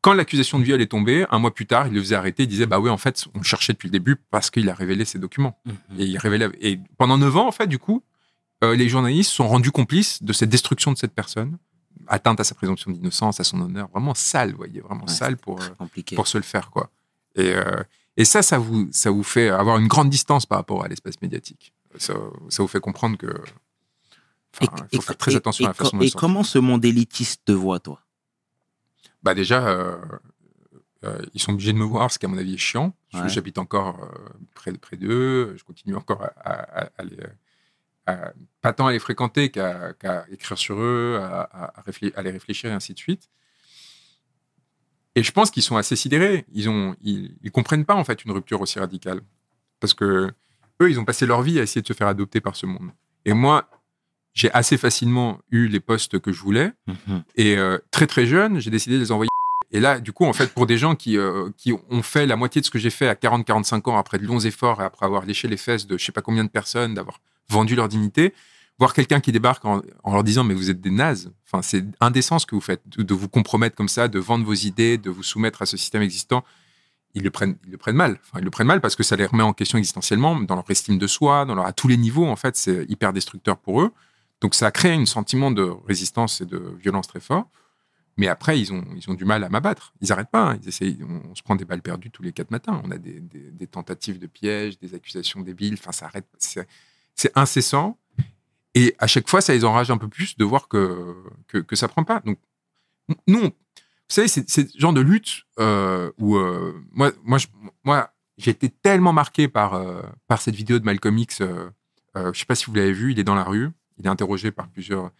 Quand l'accusation de viol est tombée, un mois plus tard, ils le faisaient arrêter, ils disaient, bah oui, en fait, on le cherchait depuis le début parce qu'il a révélé ces documents. Mhm. Et il révélait. Et pendant neuf ans, en fait, du coup, euh, les journalistes sont rendus complices de cette destruction de cette personne, atteinte à sa présomption d'innocence, à son honneur, vraiment sale, voyez, vraiment Ouais, sale pour, euh, compliqué. pour se le faire, quoi. Et, euh, et ça, ça vous, ça vous fait avoir une grande distance par rapport à l'espace médiatique. Ça, ça vous fait comprendre que. Il faut et- faire très et- attention à la façon dont et comment ce monde élitiste te voit, toi? Bah déjà, euh, Euh, ils sont obligés de me voir, ce qui à mon avis est chiant. Ouais. J'habite encore près, près d'eux. Je continue encore à, à- à les, à- pas tant à les fréquenter qu'à écrire sur eux, à, les réfléchir et ainsi de suite. Et je pense qu'ils sont assez sidérés. Ils ont, ils, ils comprennent pas en fait une rupture aussi radicale, parce que eux, ils ont passé leur vie à essayer de se faire adopter par ce monde. Et moi, j'ai assez facilement eu les postes que je voulais. Mhm. Et euh, très très jeune, j'ai décidé de les envoyer. Et là, du coup, en fait, pour des gens qui, euh, qui ont fait la moitié de ce que j'ai fait à 40-45 ans, après de longs efforts et après avoir léché les fesses de je sais pas combien de personnes, d'avoir vendu leur dignité, voir quelqu'un qui débarque en, leur disant mais vous êtes des nazes, enfin, c'est indécent ce que vous faites, de, vous compromettre comme ça, de vendre vos idées, de vous soumettre à ce système existant, ils le prennent, ils le prennent mal. Enfin, ils le prennent mal parce que ça les remet en question existentiellement, dans leur estime de soi, dans leur, à tous les niveaux, en fait, c'est hyper destructeur pour eux. Donc ça crée un sentiment de résistance et de violence très fort. Mais après, ils ont, ils ont du mal à m'abattre. Ils n'arrêtent pas. hein. Ils essayent, on, se prend des balles perdues tous les quatre matins. On a des, des- tentatives de pièges, des accusations débiles. Enfin, ça arrête. C'est incessant. Et à chaque fois, ça les enrage un peu plus de voir que, que, que ça prend pas. Donc, nous, vous savez, c'est ce genre de lutte euh, où euh, moi, moi, je- moi, j'ai été tellement marqué par, euh, par cette vidéo de Malcolm X. Je sais pas si vous l'avez vu. Il est dans la rue. Il est interrogé par plusieurs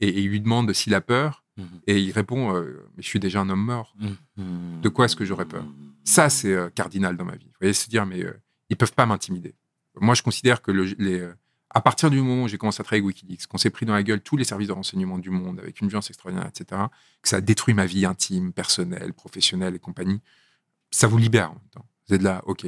et, et il lui demande s'il a peur. Mhm. Et il répond Mais je suis déjà un homme mort. Mhm. De quoi est-ce que j'aurais peur? Ça, c'est cardinal dans ma vie. Vous voyez, se dire Mais ils peuvent pas m'intimider. Moi, je considère que le- euh, à partir du moment où j'ai commencé à travailler avec Wikileaks, qu'on s'est pris dans la gueule tous les services de renseignement du monde avec une violence extraordinaire, etc., que ça a détruit ma vie intime, personnelle, professionnelle et compagnie, ça vous libère en même temps. Vous êtes là, ok.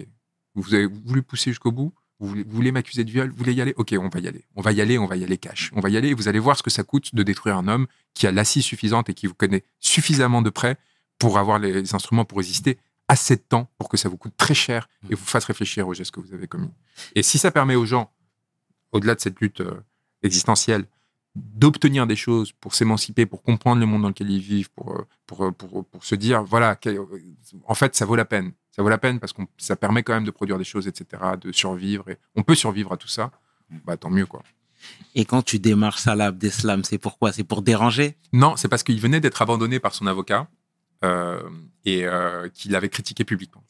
Vous avez voulu pousser jusqu'au bout? Vous voulez, voulez m'accuser de viol? Vous voulez y aller? Ok, on va y aller. On va y aller, on va y aller cash. On va y aller et vous allez voir ce que ça coûte de détruire un homme qui a l'assise suffisante et qui vous connaît suffisamment de près pour avoir les instruments pour résister assez de temps pour que ça vous coûte très cher et vous fasse réfléchir aux gestes que vous avez commis. Et si ça permet aux gens, au-delà de cette lutte euh, existentielle, d'obtenir des choses pour s'émanciper, pour comprendre le monde dans lequel ils vivent, pour, euh, pour, euh, pour, pour se dire, voilà, en fait, ça vaut la peine. Ça vaut la peine parce que ça permet quand même de produire des choses, etc., de survivre. Et on peut survivre à tout ça. Bah, tant mieux, quoi. Et quand tu démarres Salah Abdeslam, c'est pourquoi C'est pour déranger? Non, c'est parce qu'il venait d'être abandonné par son avocat et euh, qu'il avait critiqué publiquement.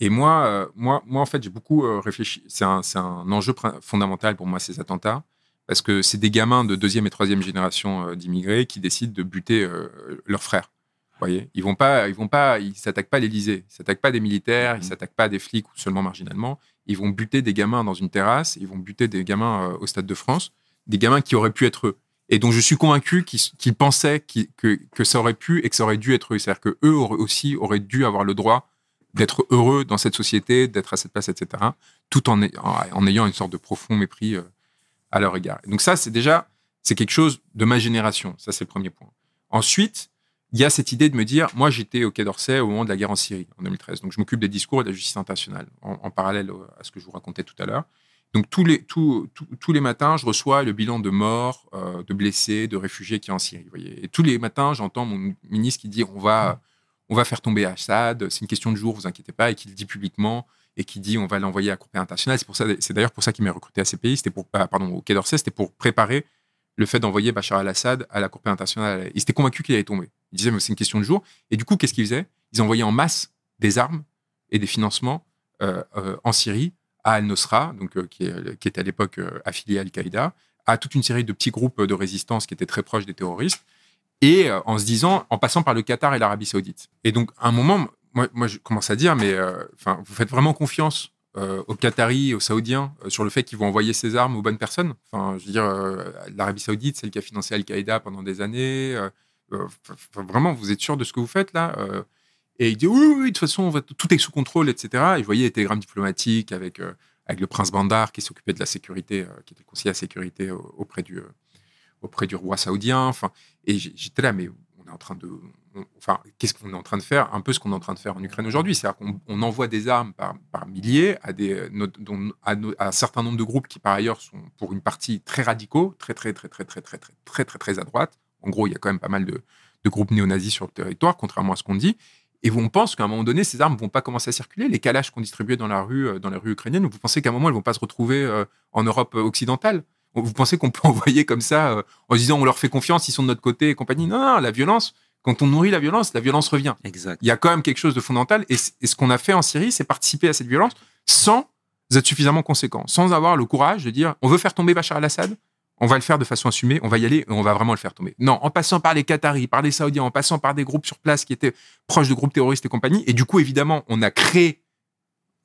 Et moi, euh, moi, moi, en fait, j'ai beaucoup euh, réfléchi. C'est un, un enjeu fondamental pour moi, ces attentats, parce que c'est des gamins de deuxième et troisième génération euh, d'immigrés qui décident de buter euh, leurs frères. Vous voyez, ils vont pas, ils vont pas, ils s'attaquent pas à l'Élysée, ils s'attaquent pas à des militaires, ils Mhm. s'attaquent pas à des flics ou seulement marginalement. Ils vont buter des gamins dans une terrasse, ils vont buter des gamins euh, au Stade de France, des gamins qui auraient pu être eux et dont je suis convaincu qu'ils pensaient que, que ça aurait pu et que ça aurait dû être eux. C'est-à-dire que eux aussi auraient dû avoir le droit d'être heureux dans cette société, d'être à cette place, etc., tout en, en, ayant une sorte de profond mépris euh, à leur égard. Donc ça, c'est déjà c'est quelque chose de ma génération. Ça, c'est le premier point. Ensuite, il y a cette idée de me dire, moi, j'étais au Quai d'Orsay au moment de la guerre en Syrie, en 2013. Donc, je m'occupe des discours et de la justice internationale, en, en parallèle à ce que je vous racontais tout à l'heure. Donc, tous les, tous- tous- tous les matins, je reçois le bilan de morts, euh, de blessés, de réfugiés qui est en Syrie. vous voyez. Et tous les matins, j'entends mon ministre qui dit, on va, on va faire tomber Assad, c'est une question de jour, vous inquiétez pas, et qui le dit publiquement, et qui dit, on va l'envoyer à la Cour pénale internationale. C'est pour ça, c'est d'ailleurs pour ça qu'il m'a recruté à ces pays, c'était pour, pardon, au Quai d'Orsay, c'était pour préparer le fait d'envoyer Bachar al-Assad à la Cour pénale internationale. Ils étaient convaincus qu'il allait tomber. Ils disaient, mais c'est une question de jour. Et du coup, qu'est-ce qu'ils faisaient Ils envoyaient en masse des armes et des financements euh, euh, en Syrie à Al-Nusra, donc, euh, qui, est- qui était à l'époque euh, affilié à Al-Qaïda, à toute une série de petits groupes de résistance qui étaient très proches des terroristes, et euh, en se disant, en passant par le Qatar et l'Arabie Saoudite. Et donc, à un moment, moi, moi je commence à dire, mais euh, vous faites vraiment confiance euh, aux Qataris, aux Saoudiens, euh, sur le fait qu'ils vont envoyer ces armes aux bonnes personnes? Enfin, je veux dire, euh, l'Arabie Saoudite, celle qui a financé Al-Qaïda pendant des années. euh, euh, vraiment, vous êtes sûr de ce que vous faites là? Euh, Et il dit oui, oui, oui, de toute façon, on va- tout est sous contrôle, etc. Et je voyais les télégrammes diplomatiques avec, euh, avec le prince Bandar qui s'occupait de la sécurité, euh, qui était conseiller à la sécurité au- auprès du, euh, auprès du roi saoudien. Enfin, et j'étais là, mais on est en train de, on- enfin, qu'est-ce qu'on est en train de faire? Un peu ce qu'on est en train de faire en Ukraine aujourd'hui, c'est-à-dire qu'on on envoie des armes par, par milliers à des, no- dont- à, no- à un certain nombre de groupes qui par ailleurs sont pour une partie très radicaux, très très très très très très très très très très à droite. En gros, il y a quand même pas mal de, de groupes néo-nazis sur le territoire, contrairement à ce qu'on dit. Et on pense qu'à un moment donné, ces armes vont pas commencer à circuler. Les calaches qu'on distribuait dans la rue, euh, dans la rue ukrainienne, vous pensez qu'à un moment, elles vont pas se retrouver euh, en Europe euh, occidentale? Vous pensez qu'on peut envoyer comme ça, en se disant on leur fait confiance, ils sont de notre côté et compagnie? Non, non, la violence, Quand on nourrit la violence, la violence revient. Exact. Il y a quand même quelque chose de fondamental. Et, et ce qu'on a fait en Syrie, c'est participer à cette violence sans être suffisamment conséquent, sans avoir le courage de dire on veut faire tomber Bachar al-Assad, on va le faire de façon assumée, on va y aller on va vraiment le faire tomber. Non, en passant par les Qataris, par les Saoudiens, en passant par des groupes sur place qui étaient proches de groupes terroristes et compagnie. Et du coup, évidemment, on a créé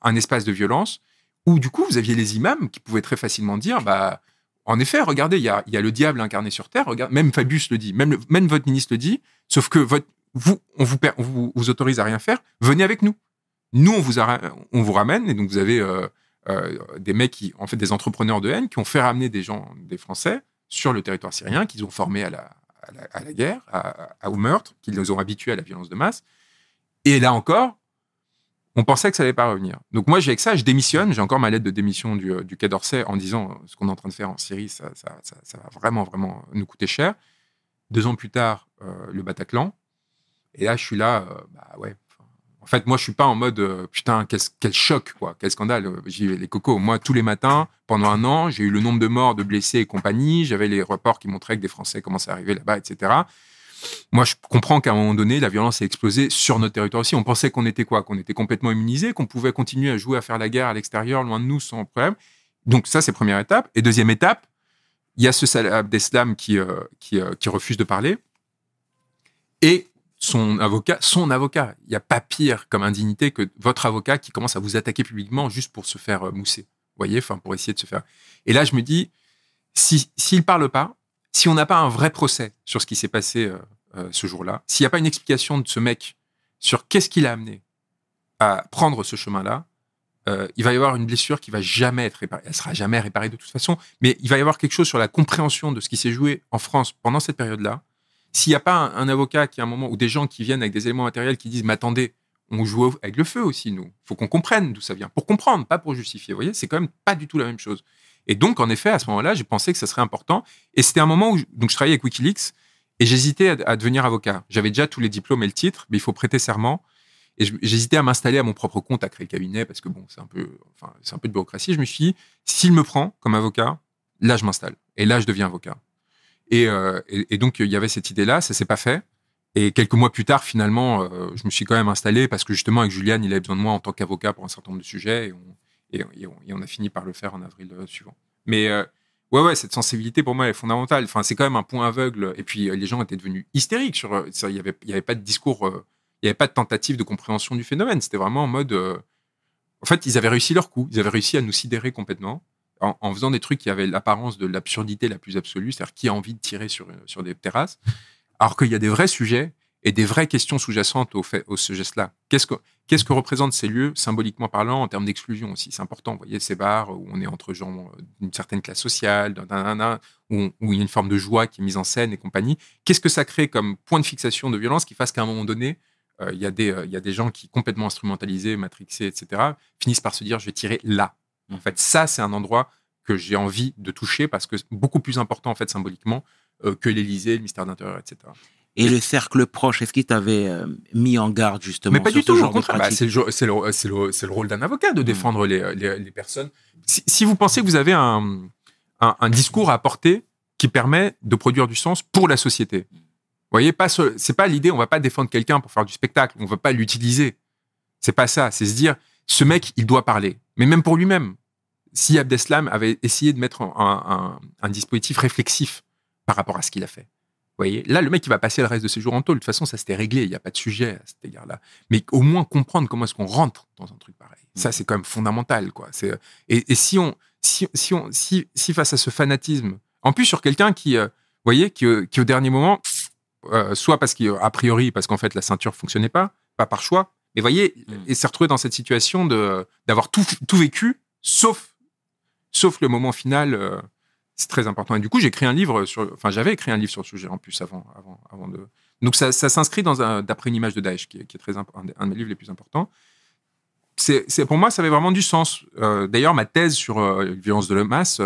un espace de violence où, du coup, vous aviez les imams qui pouvaient très facilement dire bah, en effet, regardez, il y a, le diable incarné sur terre. Même Fabius le dit, même, votre ministre le dit. Sauf que vous, on vous, autorise à rien faire. Venez avec nous. Nous, on vous, a- on vous ramène. Et donc, vous avez euh, euh, des mecs qui, en fait, des entrepreneurs de haine qui ont fait ramener des gens, des Français, sur le territoire syrien, qu'ils ont formés à la, à la, guerre, à, au meurtre, qu'ils les ont habitués à la violence de masse. Et là encore, on pensait que ça allait pas revenir. Donc moi, j'ai avec ça, je démissionne. J'ai encore ma lettre de démission du, euh, du Quai d'Orsay en disant euh, ce qu'on est en train de faire en Syrie, ça, ça, va vraiment, vraiment nous coûter cher. Deux ans plus tard, le Bataclan. Et là, je suis là, bah ouais. En fait, moi, je suis pas en mode euh, putain, quel, choc, quoi, quel scandale. euh, J'y vais les cocos. Moi, tous les matins, pendant un an, j'ai eu le nombre de morts, de blessés et compagnie. J'avais les rapports qui montraient que des Français commençaient à arriver là-bas, etc. Moi, je comprends qu'à un moment donné, la violence a explosé sur notre territoire aussi. On pensait qu'on était quoi? Qu'on était complètement immunisé, qu'on pouvait continuer à jouer, à faire la guerre à l'extérieur, loin de nous, sans problème. Donc ça, c'est première étape. Et deuxième étape, il y a ce Salah Abdeslam qui, euh, qui, qui refuse de parler. Et son avocat, son avocat. Il n'y a pas pire comme indignité que votre avocat qui commence à vous attaquer publiquement juste pour se faire euh, mousser. Vous voyez, enfin, pour essayer de se faire. Et là, je me dis, si, s'il parle pas, si on n'a pas un vrai procès sur ce qui s'est passé euh, euh, ce jour-là, s'il n'y a pas une explication de ce mec sur qu'est-ce qui l'a amené à prendre ce chemin-là, il va y avoir une blessure qui va jamais être réparée. Elle sera jamais réparée de toute façon, mais il va y avoir quelque chose sur la compréhension de ce qui s'est joué en France pendant cette période-là. S'il n'y a pas un, avocat qui, à un moment, ou des gens qui viennent avec des éléments matériels qui disent, mais attendez, on joue avec le feu aussi, nous. Il faut qu'on comprenne d'où ça vient. Pour comprendre, pas pour justifier. Vous voyez, c'est quand même pas du tout la même chose. Et donc, en effet, à ce moment-là, j'ai pensé que ça serait important. Et c'était un moment où je, donc je travaillais avec Wikileaks et j'hésitais à, devenir avocat. J'avais déjà tous les diplômes et le titre, mais il faut prêter serment. Et j'hésitais à m'installer à mon propre compte, à créer le cabinet, parce que bon, c'est un peu, enfin, c'est un peu de bureaucratie. Je me suis dit, s'il me prend comme avocat, là, je m'installe. Et là, je deviens avocat. Et, euh, et, donc, il y avait cette idée-là, ça s'est pas fait. Et quelques mois plus tard, finalement, euh, je me suis quand même installé parce que justement, avec Julian, il avait besoin de moi en tant qu'avocat pour un certain nombre de sujets. Et on, a fini par le faire en avril euh, suivant. Mais ouais, ouais, cette sensibilité pour moi est fondamentale. Enfin, c'est quand même un point aveugle. Et puis les gens étaient devenus hystériques. Il y avait, avait pas de discours, il y avait pas de tentative de compréhension du phénomène. C'était vraiment en mode. en fait, ils avaient réussi leur coup. Ils avaient réussi à nous sidérer complètement en, faisant des trucs qui avaient l'apparence de l'absurdité la plus absolue, c'est-à-dire qui a envie de tirer sur, sur des terrasses, alors qu'il y a des vrais sujets et des vraies questions sous-jacentes au, fait, au ce geste-là. Qu'est-ce que, représentent ces lieux, symboliquement parlant, en termes d'exclusion aussi? C'est important, vous voyez, ces bars où on est entre gens euh, d'une certaine classe sociale, où, il y a une forme de joie qui est mise en scène et compagnie. Qu'est-ce que ça crée comme point de fixation de violence qui fasse qu'à un moment donné, euh, il y, a des, euh, y a des gens qui, complètement instrumentalisés, matrixés, etc., finissent par se dire je vais tirer là? En fait, ça, c'est un endroit que j'ai envie de toucher parce que c'est beaucoup plus important, en fait, symboliquement, euh, que l'Élysée, le mystère d'intérieur, etc. Et le cercle proche, est-ce qu'il t'avait euh, mis en garde justement Mais pas sur du ce tout, genre au de contraire. Bah, c'est, le, c'est, le, c'est, le, c'est le rôle d'un avocat de Mm. défendre les, les, les personnes. Si, si vous pensez que vous avez un, un, un discours à apporter qui permet de produire du sens pour la société, vous voyez, pas ce- c'est pas l'idée, on va pas défendre quelqu'un pour faire du spectacle, on va pas l'utiliser. C'est pas ça, c'est se dire, ce mec, il doit parler. Mais même pour lui-même. Si Abdeslam avait essayé de mettre un, un- un dispositif réflexif par rapport à ce qu'il a fait. Vous voyez, là, le mec, il va passer le reste de ses jours en taule. De toute façon, ça s'était réglé. Il n'y a pas de sujet à cet égard-là. Mais au moins comprendre comment est-ce qu'on rentre dans un truc pareil. Ça, c'est quand même fondamental, quoi. C'est, et, et si on, si, si on, si, si face à ce fanatisme, en plus sur quelqu'un qui, euh, vous voyez, qui, euh, qui au dernier moment, euh, soit parce qu'a priori, parce qu'en fait la ceinture fonctionnait pas, pas par choix, mais voyez, Mm. et s'est retrouvé dans cette situation de d'avoir tout, tout vécu, sauf, sauf le moment final. euh, c'est très important. Et du coup, j'ai écrit un livre sur, enfin, j'avais écrit un livre sur le sujet en plus avant, avant, de. Donc ça, s'inscrit dans d'après une image de Daesh, qui est, très un, de mes livres les plus importants. C'est, pour moi, ça avait vraiment du sens. Euh, d'ailleurs, ma thèse sur euh, la violence de la masse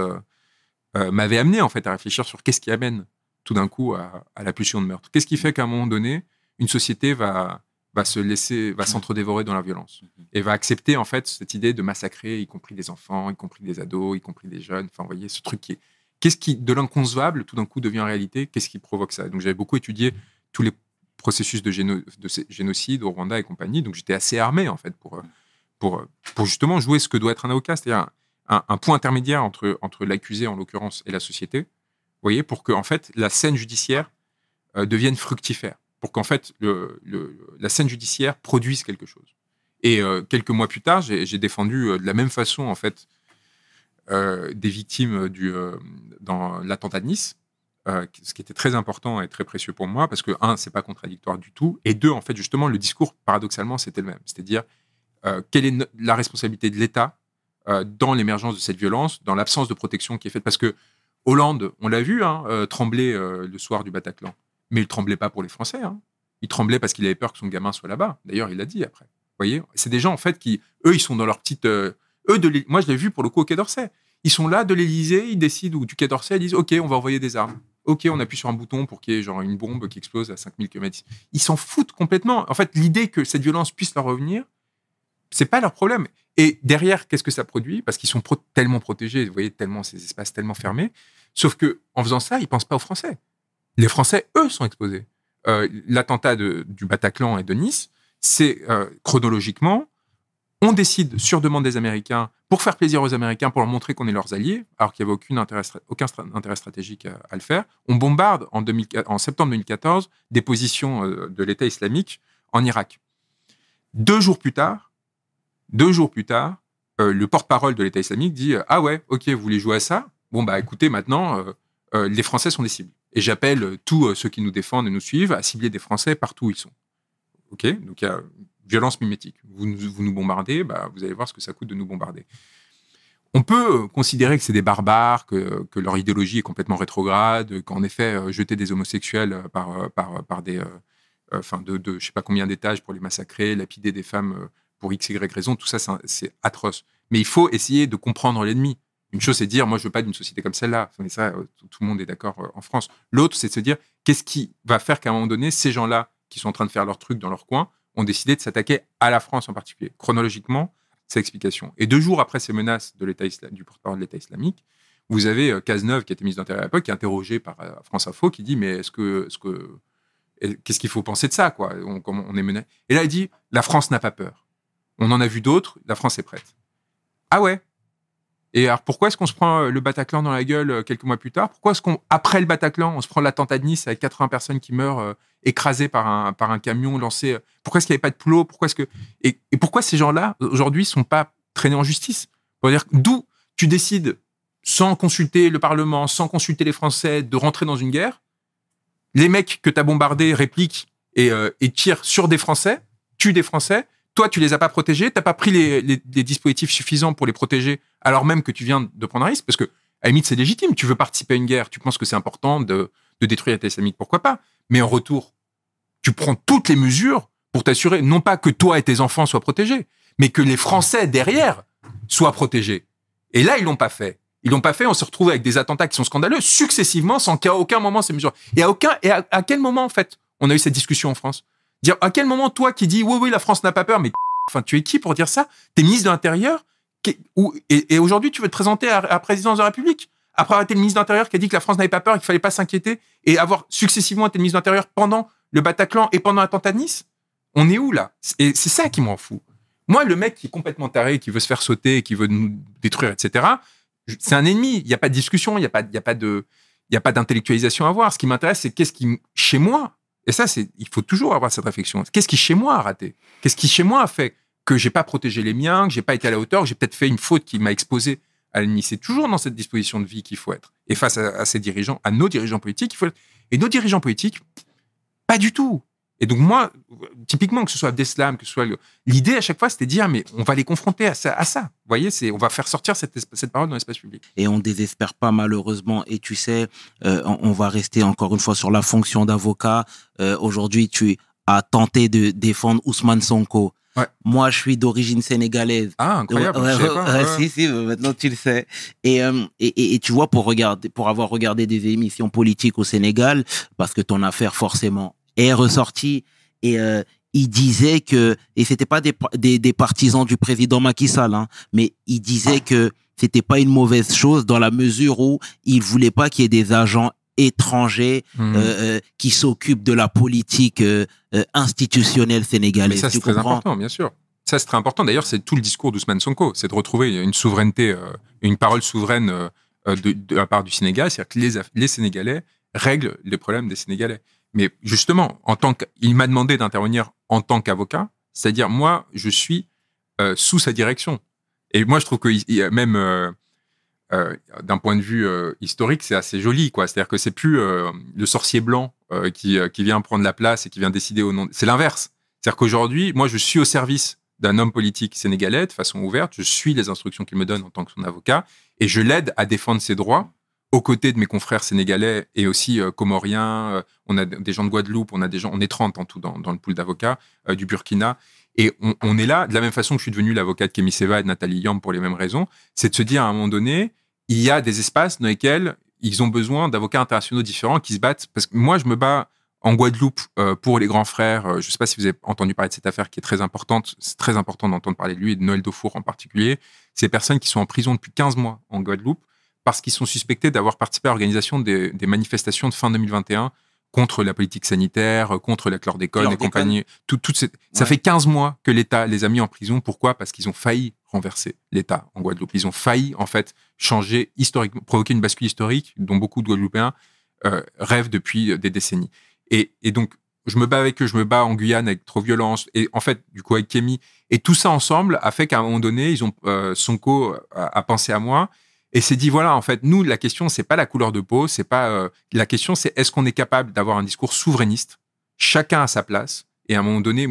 m'avait amené en fait à réfléchir sur qu'est-ce qui amène tout d'un coup à, à la pulsion de meurtre. Qu'est-ce qui fait qu'à un moment donné, une société va va se laisser, va s'entre-dévorer dans la violence et va accepter en fait cette idée de massacrer, y compris des enfants, y compris des ados, y compris des jeunes. Enfin, vous voyez, ce truc qui est qu'est-ce qui de l'inconcevable tout d'un coup devient réalité? Qu'est-ce qui provoque ça? Donc j'avais beaucoup étudié tous les processus de, géno- de sé- génocide au Rwanda et compagnie. Donc j'étais assez armé en fait pour, pour, pour justement jouer ce que doit être un avocat, c'est-à-dire un point intermédiaire entre, entre l'accusé en l'occurrence et la société. Vous voyez, pour que en fait la scène judiciaire euh, devienne fructifère, pour qu'en fait la scène judiciaire produise quelque chose. Et euh, quelques mois plus tard, j'ai défendu euh, de la même façon en fait euh, des victimes du, dans l'attentat de Nice, ce qui était très important et très précieux pour moi, parce que, un, c'est pas contradictoire du tout, et deux, en fait, justement, le discours, paradoxalement, c'était le même. C'est-à-dire, quelle est la responsabilité de l'État dans l'émergence de cette violence, dans l'absence de protection qui est faite? Parce que Hollande, on l'a vu, hein, tremblait euh, le soir du Bataclan, mais il tremblait pas pour les Français. hein. Il tremblait parce qu'il avait peur que son gamin soit là-bas. D'ailleurs, il l'a dit après. Vous voyez, c'est des gens en fait qui, eux, ils sont dans leur petite, euh, eux de, moi je l'ai vu pour le coup au Quai d'Orsay. Ils sont là de l'Élysée, ils décident ou du Quai d'Orsay, ils disent OK, on va envoyer des armes. OK, on appuie sur un bouton pour qu'il y ait genre une bombe qui explose à 5000 km. Ils s'en foutent complètement. En fait, l'idée que cette violence puisse leur revenir, c'est pas leur problème. Et derrière, qu'est-ce que ça produit? Parce qu'ils sont tellement protégés, vous voyez, tellement ces espaces tellement fermés. Sauf que en faisant ça, ils pensent pas aux Français. Les Français, eux, sont exposés. Euh, L'attentat du Bataclan et de Nice, c'est euh, chronologiquement, on décide sur demande des Américains pour faire plaisir aux Américains, pour leur montrer qu'on est leurs alliés, alors qu'il n'y avait intérêt, aucun intérêt stratégique à, à le faire. On bombarde en, 2000 en septembre 2014 des positions euh, de l'État islamique en Irak. Deux jours plus tard, deux jours plus tard, euh, le porte-parole de l'État islamique dit euh, Ah ouais, ok, vous voulez jouer à ça? Bon, bah écoutez, maintenant, euh, euh, les Français sont des cibles. Et j'appelle tous euh, ceux qui nous défendent et nous suivent à cibler des Français partout où ils sont. Ok? Donc il y a violence mimétique. Vous, nous- bombardez, bah, vous allez voir ce que ça coûte de nous bombarder. On peut euh, considérer que c'est des barbares, que, leur idéologie est complètement rétrograde, qu'en effet, jeter des homosexuels par, des. Enfin, de, de je sais pas combien d'étages pour les massacrer, lapider des femmes pour x, y raison, tout ça, c'est atroce. Mais il faut essayer de comprendre l'ennemi. Une chose, c'est de dire, moi, je veux pas d'une société comme celle-là. Ça, euh, tout, le monde est d'accord euh, en France. L'autre, c'est de se dire, qu'est-ce qui va faire qu'à un moment donné, ces gens-là, qui sont en train de faire leur truc dans leur coin, ont décidé de s'attaquer à la France en particulier? Chronologiquement, c'est l'explication. Et deux jours après ces menaces de l'État du porte-parole de l'État islamique, vous avez euh, Cazeneuve, qui était ministre d'Intérieur à l'époque, qui est interrogé par France Info, qui dit, mais est-ce que... Qu'est-ce qu'il faut penser de ça quoi? On est mené? Et là, il dit la France n'a pas peur. On en a vu d'autres, la France est prête. Ah ouais? Et alors pourquoi est-ce qu'on se prend euh, le Bataclan dans la gueule euh, quelques mois plus tard? Pourquoi est-ce qu'on après le Bataclan, on se prend l'attentat de Nice avec 80 personnes qui meurent euh, écrasées par un par un camion lancé Pourquoi est-ce qu'il n'y avait pas de plot Pourquoi est-ce que et, pourquoi ces gens-là aujourd'hui sont pas traînés en justice? D'où tu décides sans consulter le Parlement, sans consulter les Français, de rentrer dans une guerre? Les mecs que tu as bombardés répliquent et, et tirent sur des Français, tuent des Français. Toi, tu les as pas protégés, t'as pas pris les, dispositifs suffisants pour les protéger, alors même que tu viens de prendre un risque, parce que à la limite, c'est légitime. Tu veux participer à une guerre, tu penses que c'est important de, de détruire l'État islamique, pourquoi pas Mais en retour, tu prends toutes les mesures pour t'assurer, non pas que toi et tes enfants soient protégés, mais que les Français derrière soient protégés. Et là, ils l'ont pas fait. Ils l'ont pas fait. On se retrouve avec des attentats qui sont scandaleux successivement, sans qu'à aucun moment ces mesures. Et à aucun et à quel moment en fait on a eu cette discussion en France? Dire à quel moment toi qui dis oui oui la France n'a pas peur, mais enfin tu es qui pour dire ça? T'es ministre de l'Intérieur? Et, aujourd'hui tu veux te présenter à, la présidence de la République? Après avoir été le ministre de l'Intérieur qui a dit que la France n'avait pas peur, qu'il fallait pas s'inquiéter et avoir successivement été le ministre de l'Intérieur pendant le Bataclan et pendant l'attentat de Nice? On est où là? Et c'est ça qui m'en fout. Moi, le mec qui est complètement taré, qui veut se faire sauter, qui veut nous détruire, etc., c'est un ennemi. Il n'y a pas de discussion, il n'y a pas, pas a pas d'intellectualisation à voir. Ce qui m'intéresse, c'est qu'est-ce qui, chez moi, et ça, c'est, il faut toujours avoir cette réflexion. Qu'est-ce qui chez moi a raté? Qu'est-ce qui chez moi a fait que j'ai pas protégé les miens, que j'ai pas été à la hauteur, que j'ai peut-être fait une faute qui m'a exposé à l'ennemi? C'est toujours dans cette disposition de vie qu'il faut être. Et face à, ces dirigeants, à nos dirigeants politiques, il faut être. Et nos dirigeants politiques, pas du tout. Et donc moi, typiquement que ce soit Abdeslam, que ce soit l'idée à chaque fois, c'était de dire mais on va les confronter à ça. À ça. Vous voyez, c'est on va faire sortir cette, cette parole dans l'espace public. et on désespère pas malheureusement. Et tu sais, euh, on, va rester encore une fois sur la fonction d'avocat. Euh, Aujourd'hui, tu as tenté de défendre Ousmane Sonko. Ouais. Moi, je suis d'origine sénégalaise. Ah incroyable. Ouais, je ouais, pas, ouais. Si, si, maintenant tu le sais. Et, euh, et, et, et tu vois, pour regarder, pour avoir regardé des émissions politiques au Sénégal, parce que ton affaire forcément est ressortie, et euh, il disait que, et c'était pas des, des, des partisans du président Macky Sall, hein, mais il disait que c'était pas une mauvaise chose dans la mesure où il voulait pas qu'il y ait des agents étranger Mhm. euh, euh, qui s'occupe de la politique euh, institutionnelle Mais sénégalaise. ça, tu c'est très important, bien sûr. Ça, c'est très important. D'ailleurs, c'est tout le discours d'Ousmane Sonko. C'est de retrouver une souveraineté, une parole souveraine de, de la part du Sénégal. C'est-à-dire que les, les Sénégalais règlent les problèmes des Sénégalais. Mais justement, en tant que, il m'a demandé d'intervenir en tant qu'avocat. C'est-à-dire, moi, je suis euh, sous sa direction. Et moi, je trouve que même euh, euh, d'un point de vue historique, c'est assez joli, quoi. C'est-à-dire que c'est plus le sorcier blanc qui, qui vient prendre la place et qui vient décider au nom. C'est l'inverse. C'est-à-dire qu'aujourd'hui, moi, je suis au service d'un homme politique sénégalais de façon ouverte. Je suis les instructions qu'il me donne en tant que son avocat et je l'aide à défendre ses droits aux côtés de mes confrères sénégalais et aussi euh, comoriens. Euh, on a des gens de Guadeloupe, on a des gens, on est 30 en tout dans, le pool d'avocats euh, du Burkina. Et on, est là, de la même façon que je suis devenu l'avocat de Kémy Seba et de Nathalie Yam pour les mêmes raisons, c'est de se dire à un moment donné, il y a des espaces dans lesquels ils ont besoin d'avocats internationaux différents qui se battent. Parce que moi, je me bats en Guadeloupe pour les grands frères. Je ne sais pas si vous avez entendu parler de cette affaire qui est très importante. C'est très important d'entendre parler de lui et de Noël Daufour en particulier. Ces personnes qui sont en prison depuis 15 mois en Guadeloupe parce qu'ils sont suspectés d'avoir participé à l'organisation des, des manifestations de fin 2021 contre la politique sanitaire, euh, contre la chlordécone et compagnie. Tout, cette- Ça fait 15 mois que l'État les a mis en prison. Pourquoi? Parce qu'ils ont failli renverser l'État en Guadeloupe. Ils ont failli, en fait, changer historiquement, provoquer une bascule historique dont beaucoup de Guadeloupéens euh, rêvent depuis euh, des décennies. Et, et donc, je me bats avec eux, je me bats en Guyane avec Trop Violence, et en fait, du coup, avec Kémy. Et tout ça ensemble a fait qu'à un moment donné, ils ont, euh, Sonko a, a pensé à moi et s'est dit voilà, en fait, nous, la question, c'est pas la couleur de peau, c'est pas. euh, la question, c'est est-ce qu'on est capable d'avoir un discours souverainiste, chacun à sa place, et à un moment donné,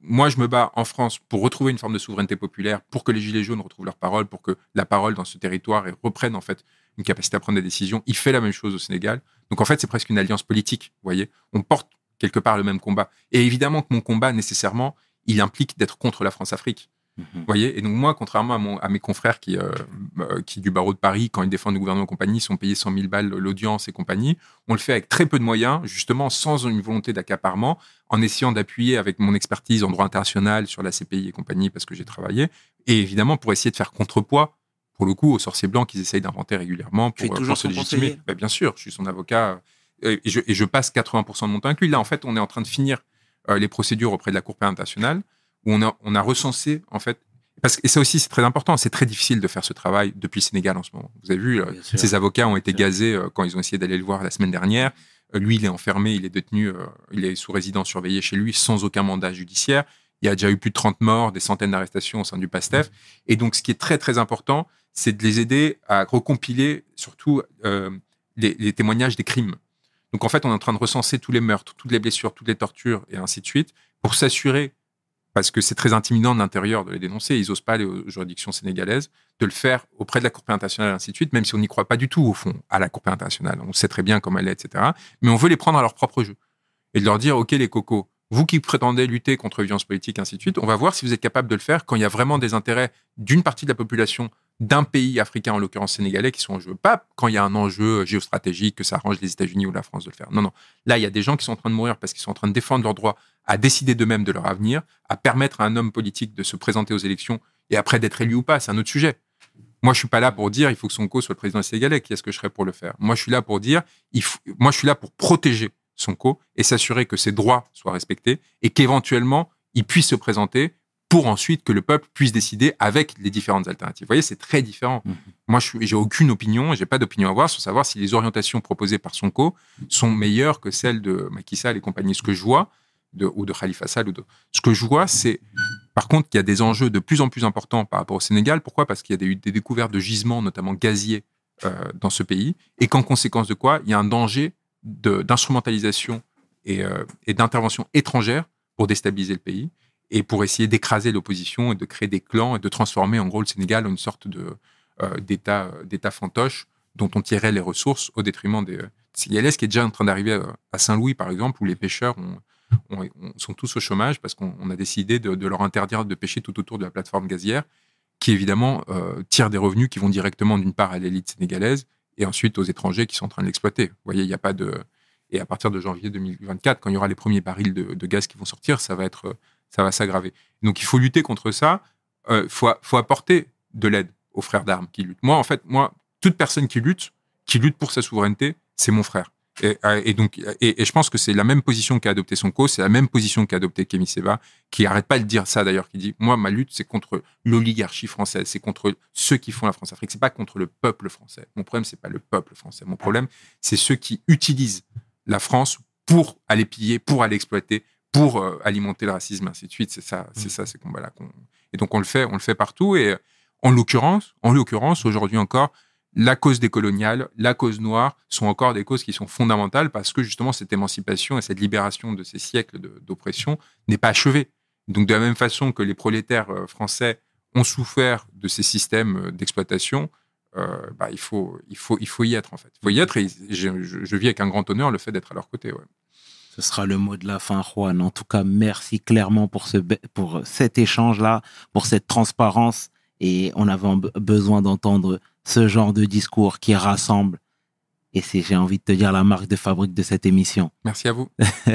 moi, je me bats en France pour retrouver une forme de souveraineté populaire, pour que les Gilets jaunes retrouvent leur parole, pour que la parole dans ce territoire reprenne, en fait, une capacité à prendre des décisions. Il fait la même chose au Sénégal. Donc, en fait, c'est presque une alliance politique, vous voyez. On porte quelque part le même combat. Et évidemment que mon combat, nécessairement, il implique d'être contre la France-Afrique. Mhm. Vous voyez Et donc, moi, contrairement à, mon, à mes confrères qui, euh, euh, qui, du barreau de Paris, quand ils défendent le gouvernement et compagnie, sont payés 100 000 balles l'audience et compagnie, on le fait avec très peu de moyens, justement, sans une volonté d'accaparement, en essayant d'appuyer avec mon expertise en droit international sur la CPI et compagnie, parce que j'ai travaillé, et évidemment pour essayer de faire contrepoids, pour le coup, aux sorciers blancs qu'ils essayent d'inventer régulièrement pour, euh, toujours pour se légitimer. Ben, bien sûr, je suis son avocat, euh, et je, et je passe 80% de mon temps avec lui. Là, en fait, on est en train de finir euh, les procédures auprès de la Cour pénale internationale, où on a, on a recensé, en fait, parce que, et ça aussi, c'est très important, c'est très difficile de faire ce travail depuis le Sénégal en ce moment. Vous avez vu, euh, Bien sûr. ces avocats ont été Bien gazés euh, quand ils ont essayé d'aller le voir la semaine dernière. Euh, lui, il est enfermé, il est détenu, il est sous résidence surveillée chez lui sans aucun mandat judiciaire. Il y a déjà eu plus de 30 morts, des centaines d'arrestations au sein du PASTEF. Et donc, ce qui est très, très important, c'est de les aider à recompiler surtout euh, les, les témoignages des crimes. Donc, en fait, on est en train de recenser tous les meurtres, toutes les blessures, toutes les tortures et ainsi de suite pour s'assurer, parce que c'est très intimidant de l'intérieur de les dénoncer, ils n'osent pas aller aux juridictions sénégalaises, de le faire auprès de la Cour pénale internationale ainsi de suite, même si on n'y croit pas du tout, au fond, à la Cour pénale internationale. On sait très bien comment elle est, etc. Mais on veut les prendre à leur propre jeu et de leur dire, OK, les cocos, vous qui prétendez lutter contre les violences politiques, ainsi de suite, on va voir si vous êtes capable de le faire quand il y a vraiment des intérêts d'une partie de la population d'un pays africain, en l'occurrence sénégalais, qui sont en jeu. Pas quand il y a un enjeu géostratégique, que ça arrange les États-Unis ou la France de le faire. Non, non. Là, il y a des gens qui sont en train de mourir parce qu'ils sont en train de défendre leur droit à décider d'eux-mêmes de leur avenir, à permettre à un homme politique de se présenter aux élections et après d'être élu ou pas, c'est un autre sujet. Moi, je suis pas là pour dire il faut que Sonko soit le président sénégalais. Qui est-ce que je serais pour le faire? Moi, je suis là pour dire il faut, moi, je suis là pour protéger Sonko et s'assurer que ses droits soient respectés et qu'éventuellement il puisse se présenter pour ensuite que le peuple puisse décider avec les différentes alternatives. Vous voyez, c'est très différent. Mhm. Moi, je j'ai aucune opinion, j'ai pas d'opinion à avoir sur savoir si les orientations proposées par Sonko sont meilleures que celles de Macky Sall et compagnie. Ce que je vois, de, ou de Khalifa Sall, ou de, ce que je vois, c'est par contre qu'il y a des enjeux de plus en plus importants par rapport au Sénégal. Pourquoi? Parce qu'il y a des, des découvertes de gisements, notamment gaziers, euh, dans ce pays, et qu'en conséquence de quoi, il y a un danger d'instrumentalisation et, euh, et d'intervention étrangère pour déstabiliser le pays et pour essayer d'écraser l'opposition et de créer des clans et de transformer en gros le Sénégal en une sorte de euh, d'État d'État fantoche dont on tirait les ressources au détriment des euh, Sénégalais, ce qui est déjà en train d'arriver à- Saint-Louis par exemple où les pêcheurs ont- ont- ont- sont tous au chômage parce qu'on on a décidé de, leur interdire de pêcher tout autour de la plateforme gazière qui évidemment euh, tire des revenus qui vont directement d'une part à l'élite sénégalaise et ensuite aux étrangers qui sont en train de l'exploiter. Vous voyez, il n'y a pas de et à partir de janvier 2024, quand il y aura les premiers barils de gaz qui vont sortir, ça va être, ça va s'aggraver. Donc il faut lutter contre ça. Il faut, faut apporter de l'aide aux frères d'armes qui luttent. Moi, en fait, moi, toute personne qui lutte, qui lutte pour sa souveraineté, c'est mon frère. Et, euh, donc, et je pense que c'est la même position qu'a adopté Sonko, c'est la même position qu'a adopté Kémy Seba, qui arrête pas de dire ça d'ailleurs, qui dit moi ma lutte c'est contre l'oligarchie française, c'est contre ceux qui font la France-Afrique, c'est pas contre le peuple français. Mon problème c'est pas le peuple français, mon problème c'est ceux qui utilisent la France pour aller piller, pour aller exploiter, pour euh, alimenter le racisme, ainsi de suite. C'est ça, c'est ça ces combats-là. Et donc on le fait, on le fait partout. Et en l'occurrence, en l'occurrence, aujourd'hui encore, la cause des coloniales, la cause noire sont encore des causes qui sont fondamentales parce que justement cette émancipation et cette libération de ces siècles d'oppression n'est pas achevée. Donc de la même façon que les prolétaires euh, français ont souffert de ces systèmes euh, d'exploitation, euh, bah, il, faut, il, faut, il faut y être en fait. Il faut y être et je, je- je vis avec un grand honneur le fait d'être à leur côté. ouais. Ce sera le mot de la fin, Juan. En tout cas, merci clairement pour, ce, pour cet échange-là, pour cette transparence. Et on avait besoin d'entendre ce genre de discours qui rassemble. Et c'est, j'ai envie de te dire, la marque de fabrique de cette émission. Merci à vous.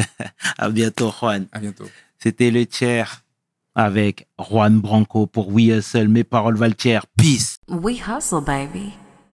À bientôt, Juan. À bientôt. C'était le chair avec Juan Branco pour We Hustle. Mes paroles valent cher. Peace. We hustle, baby.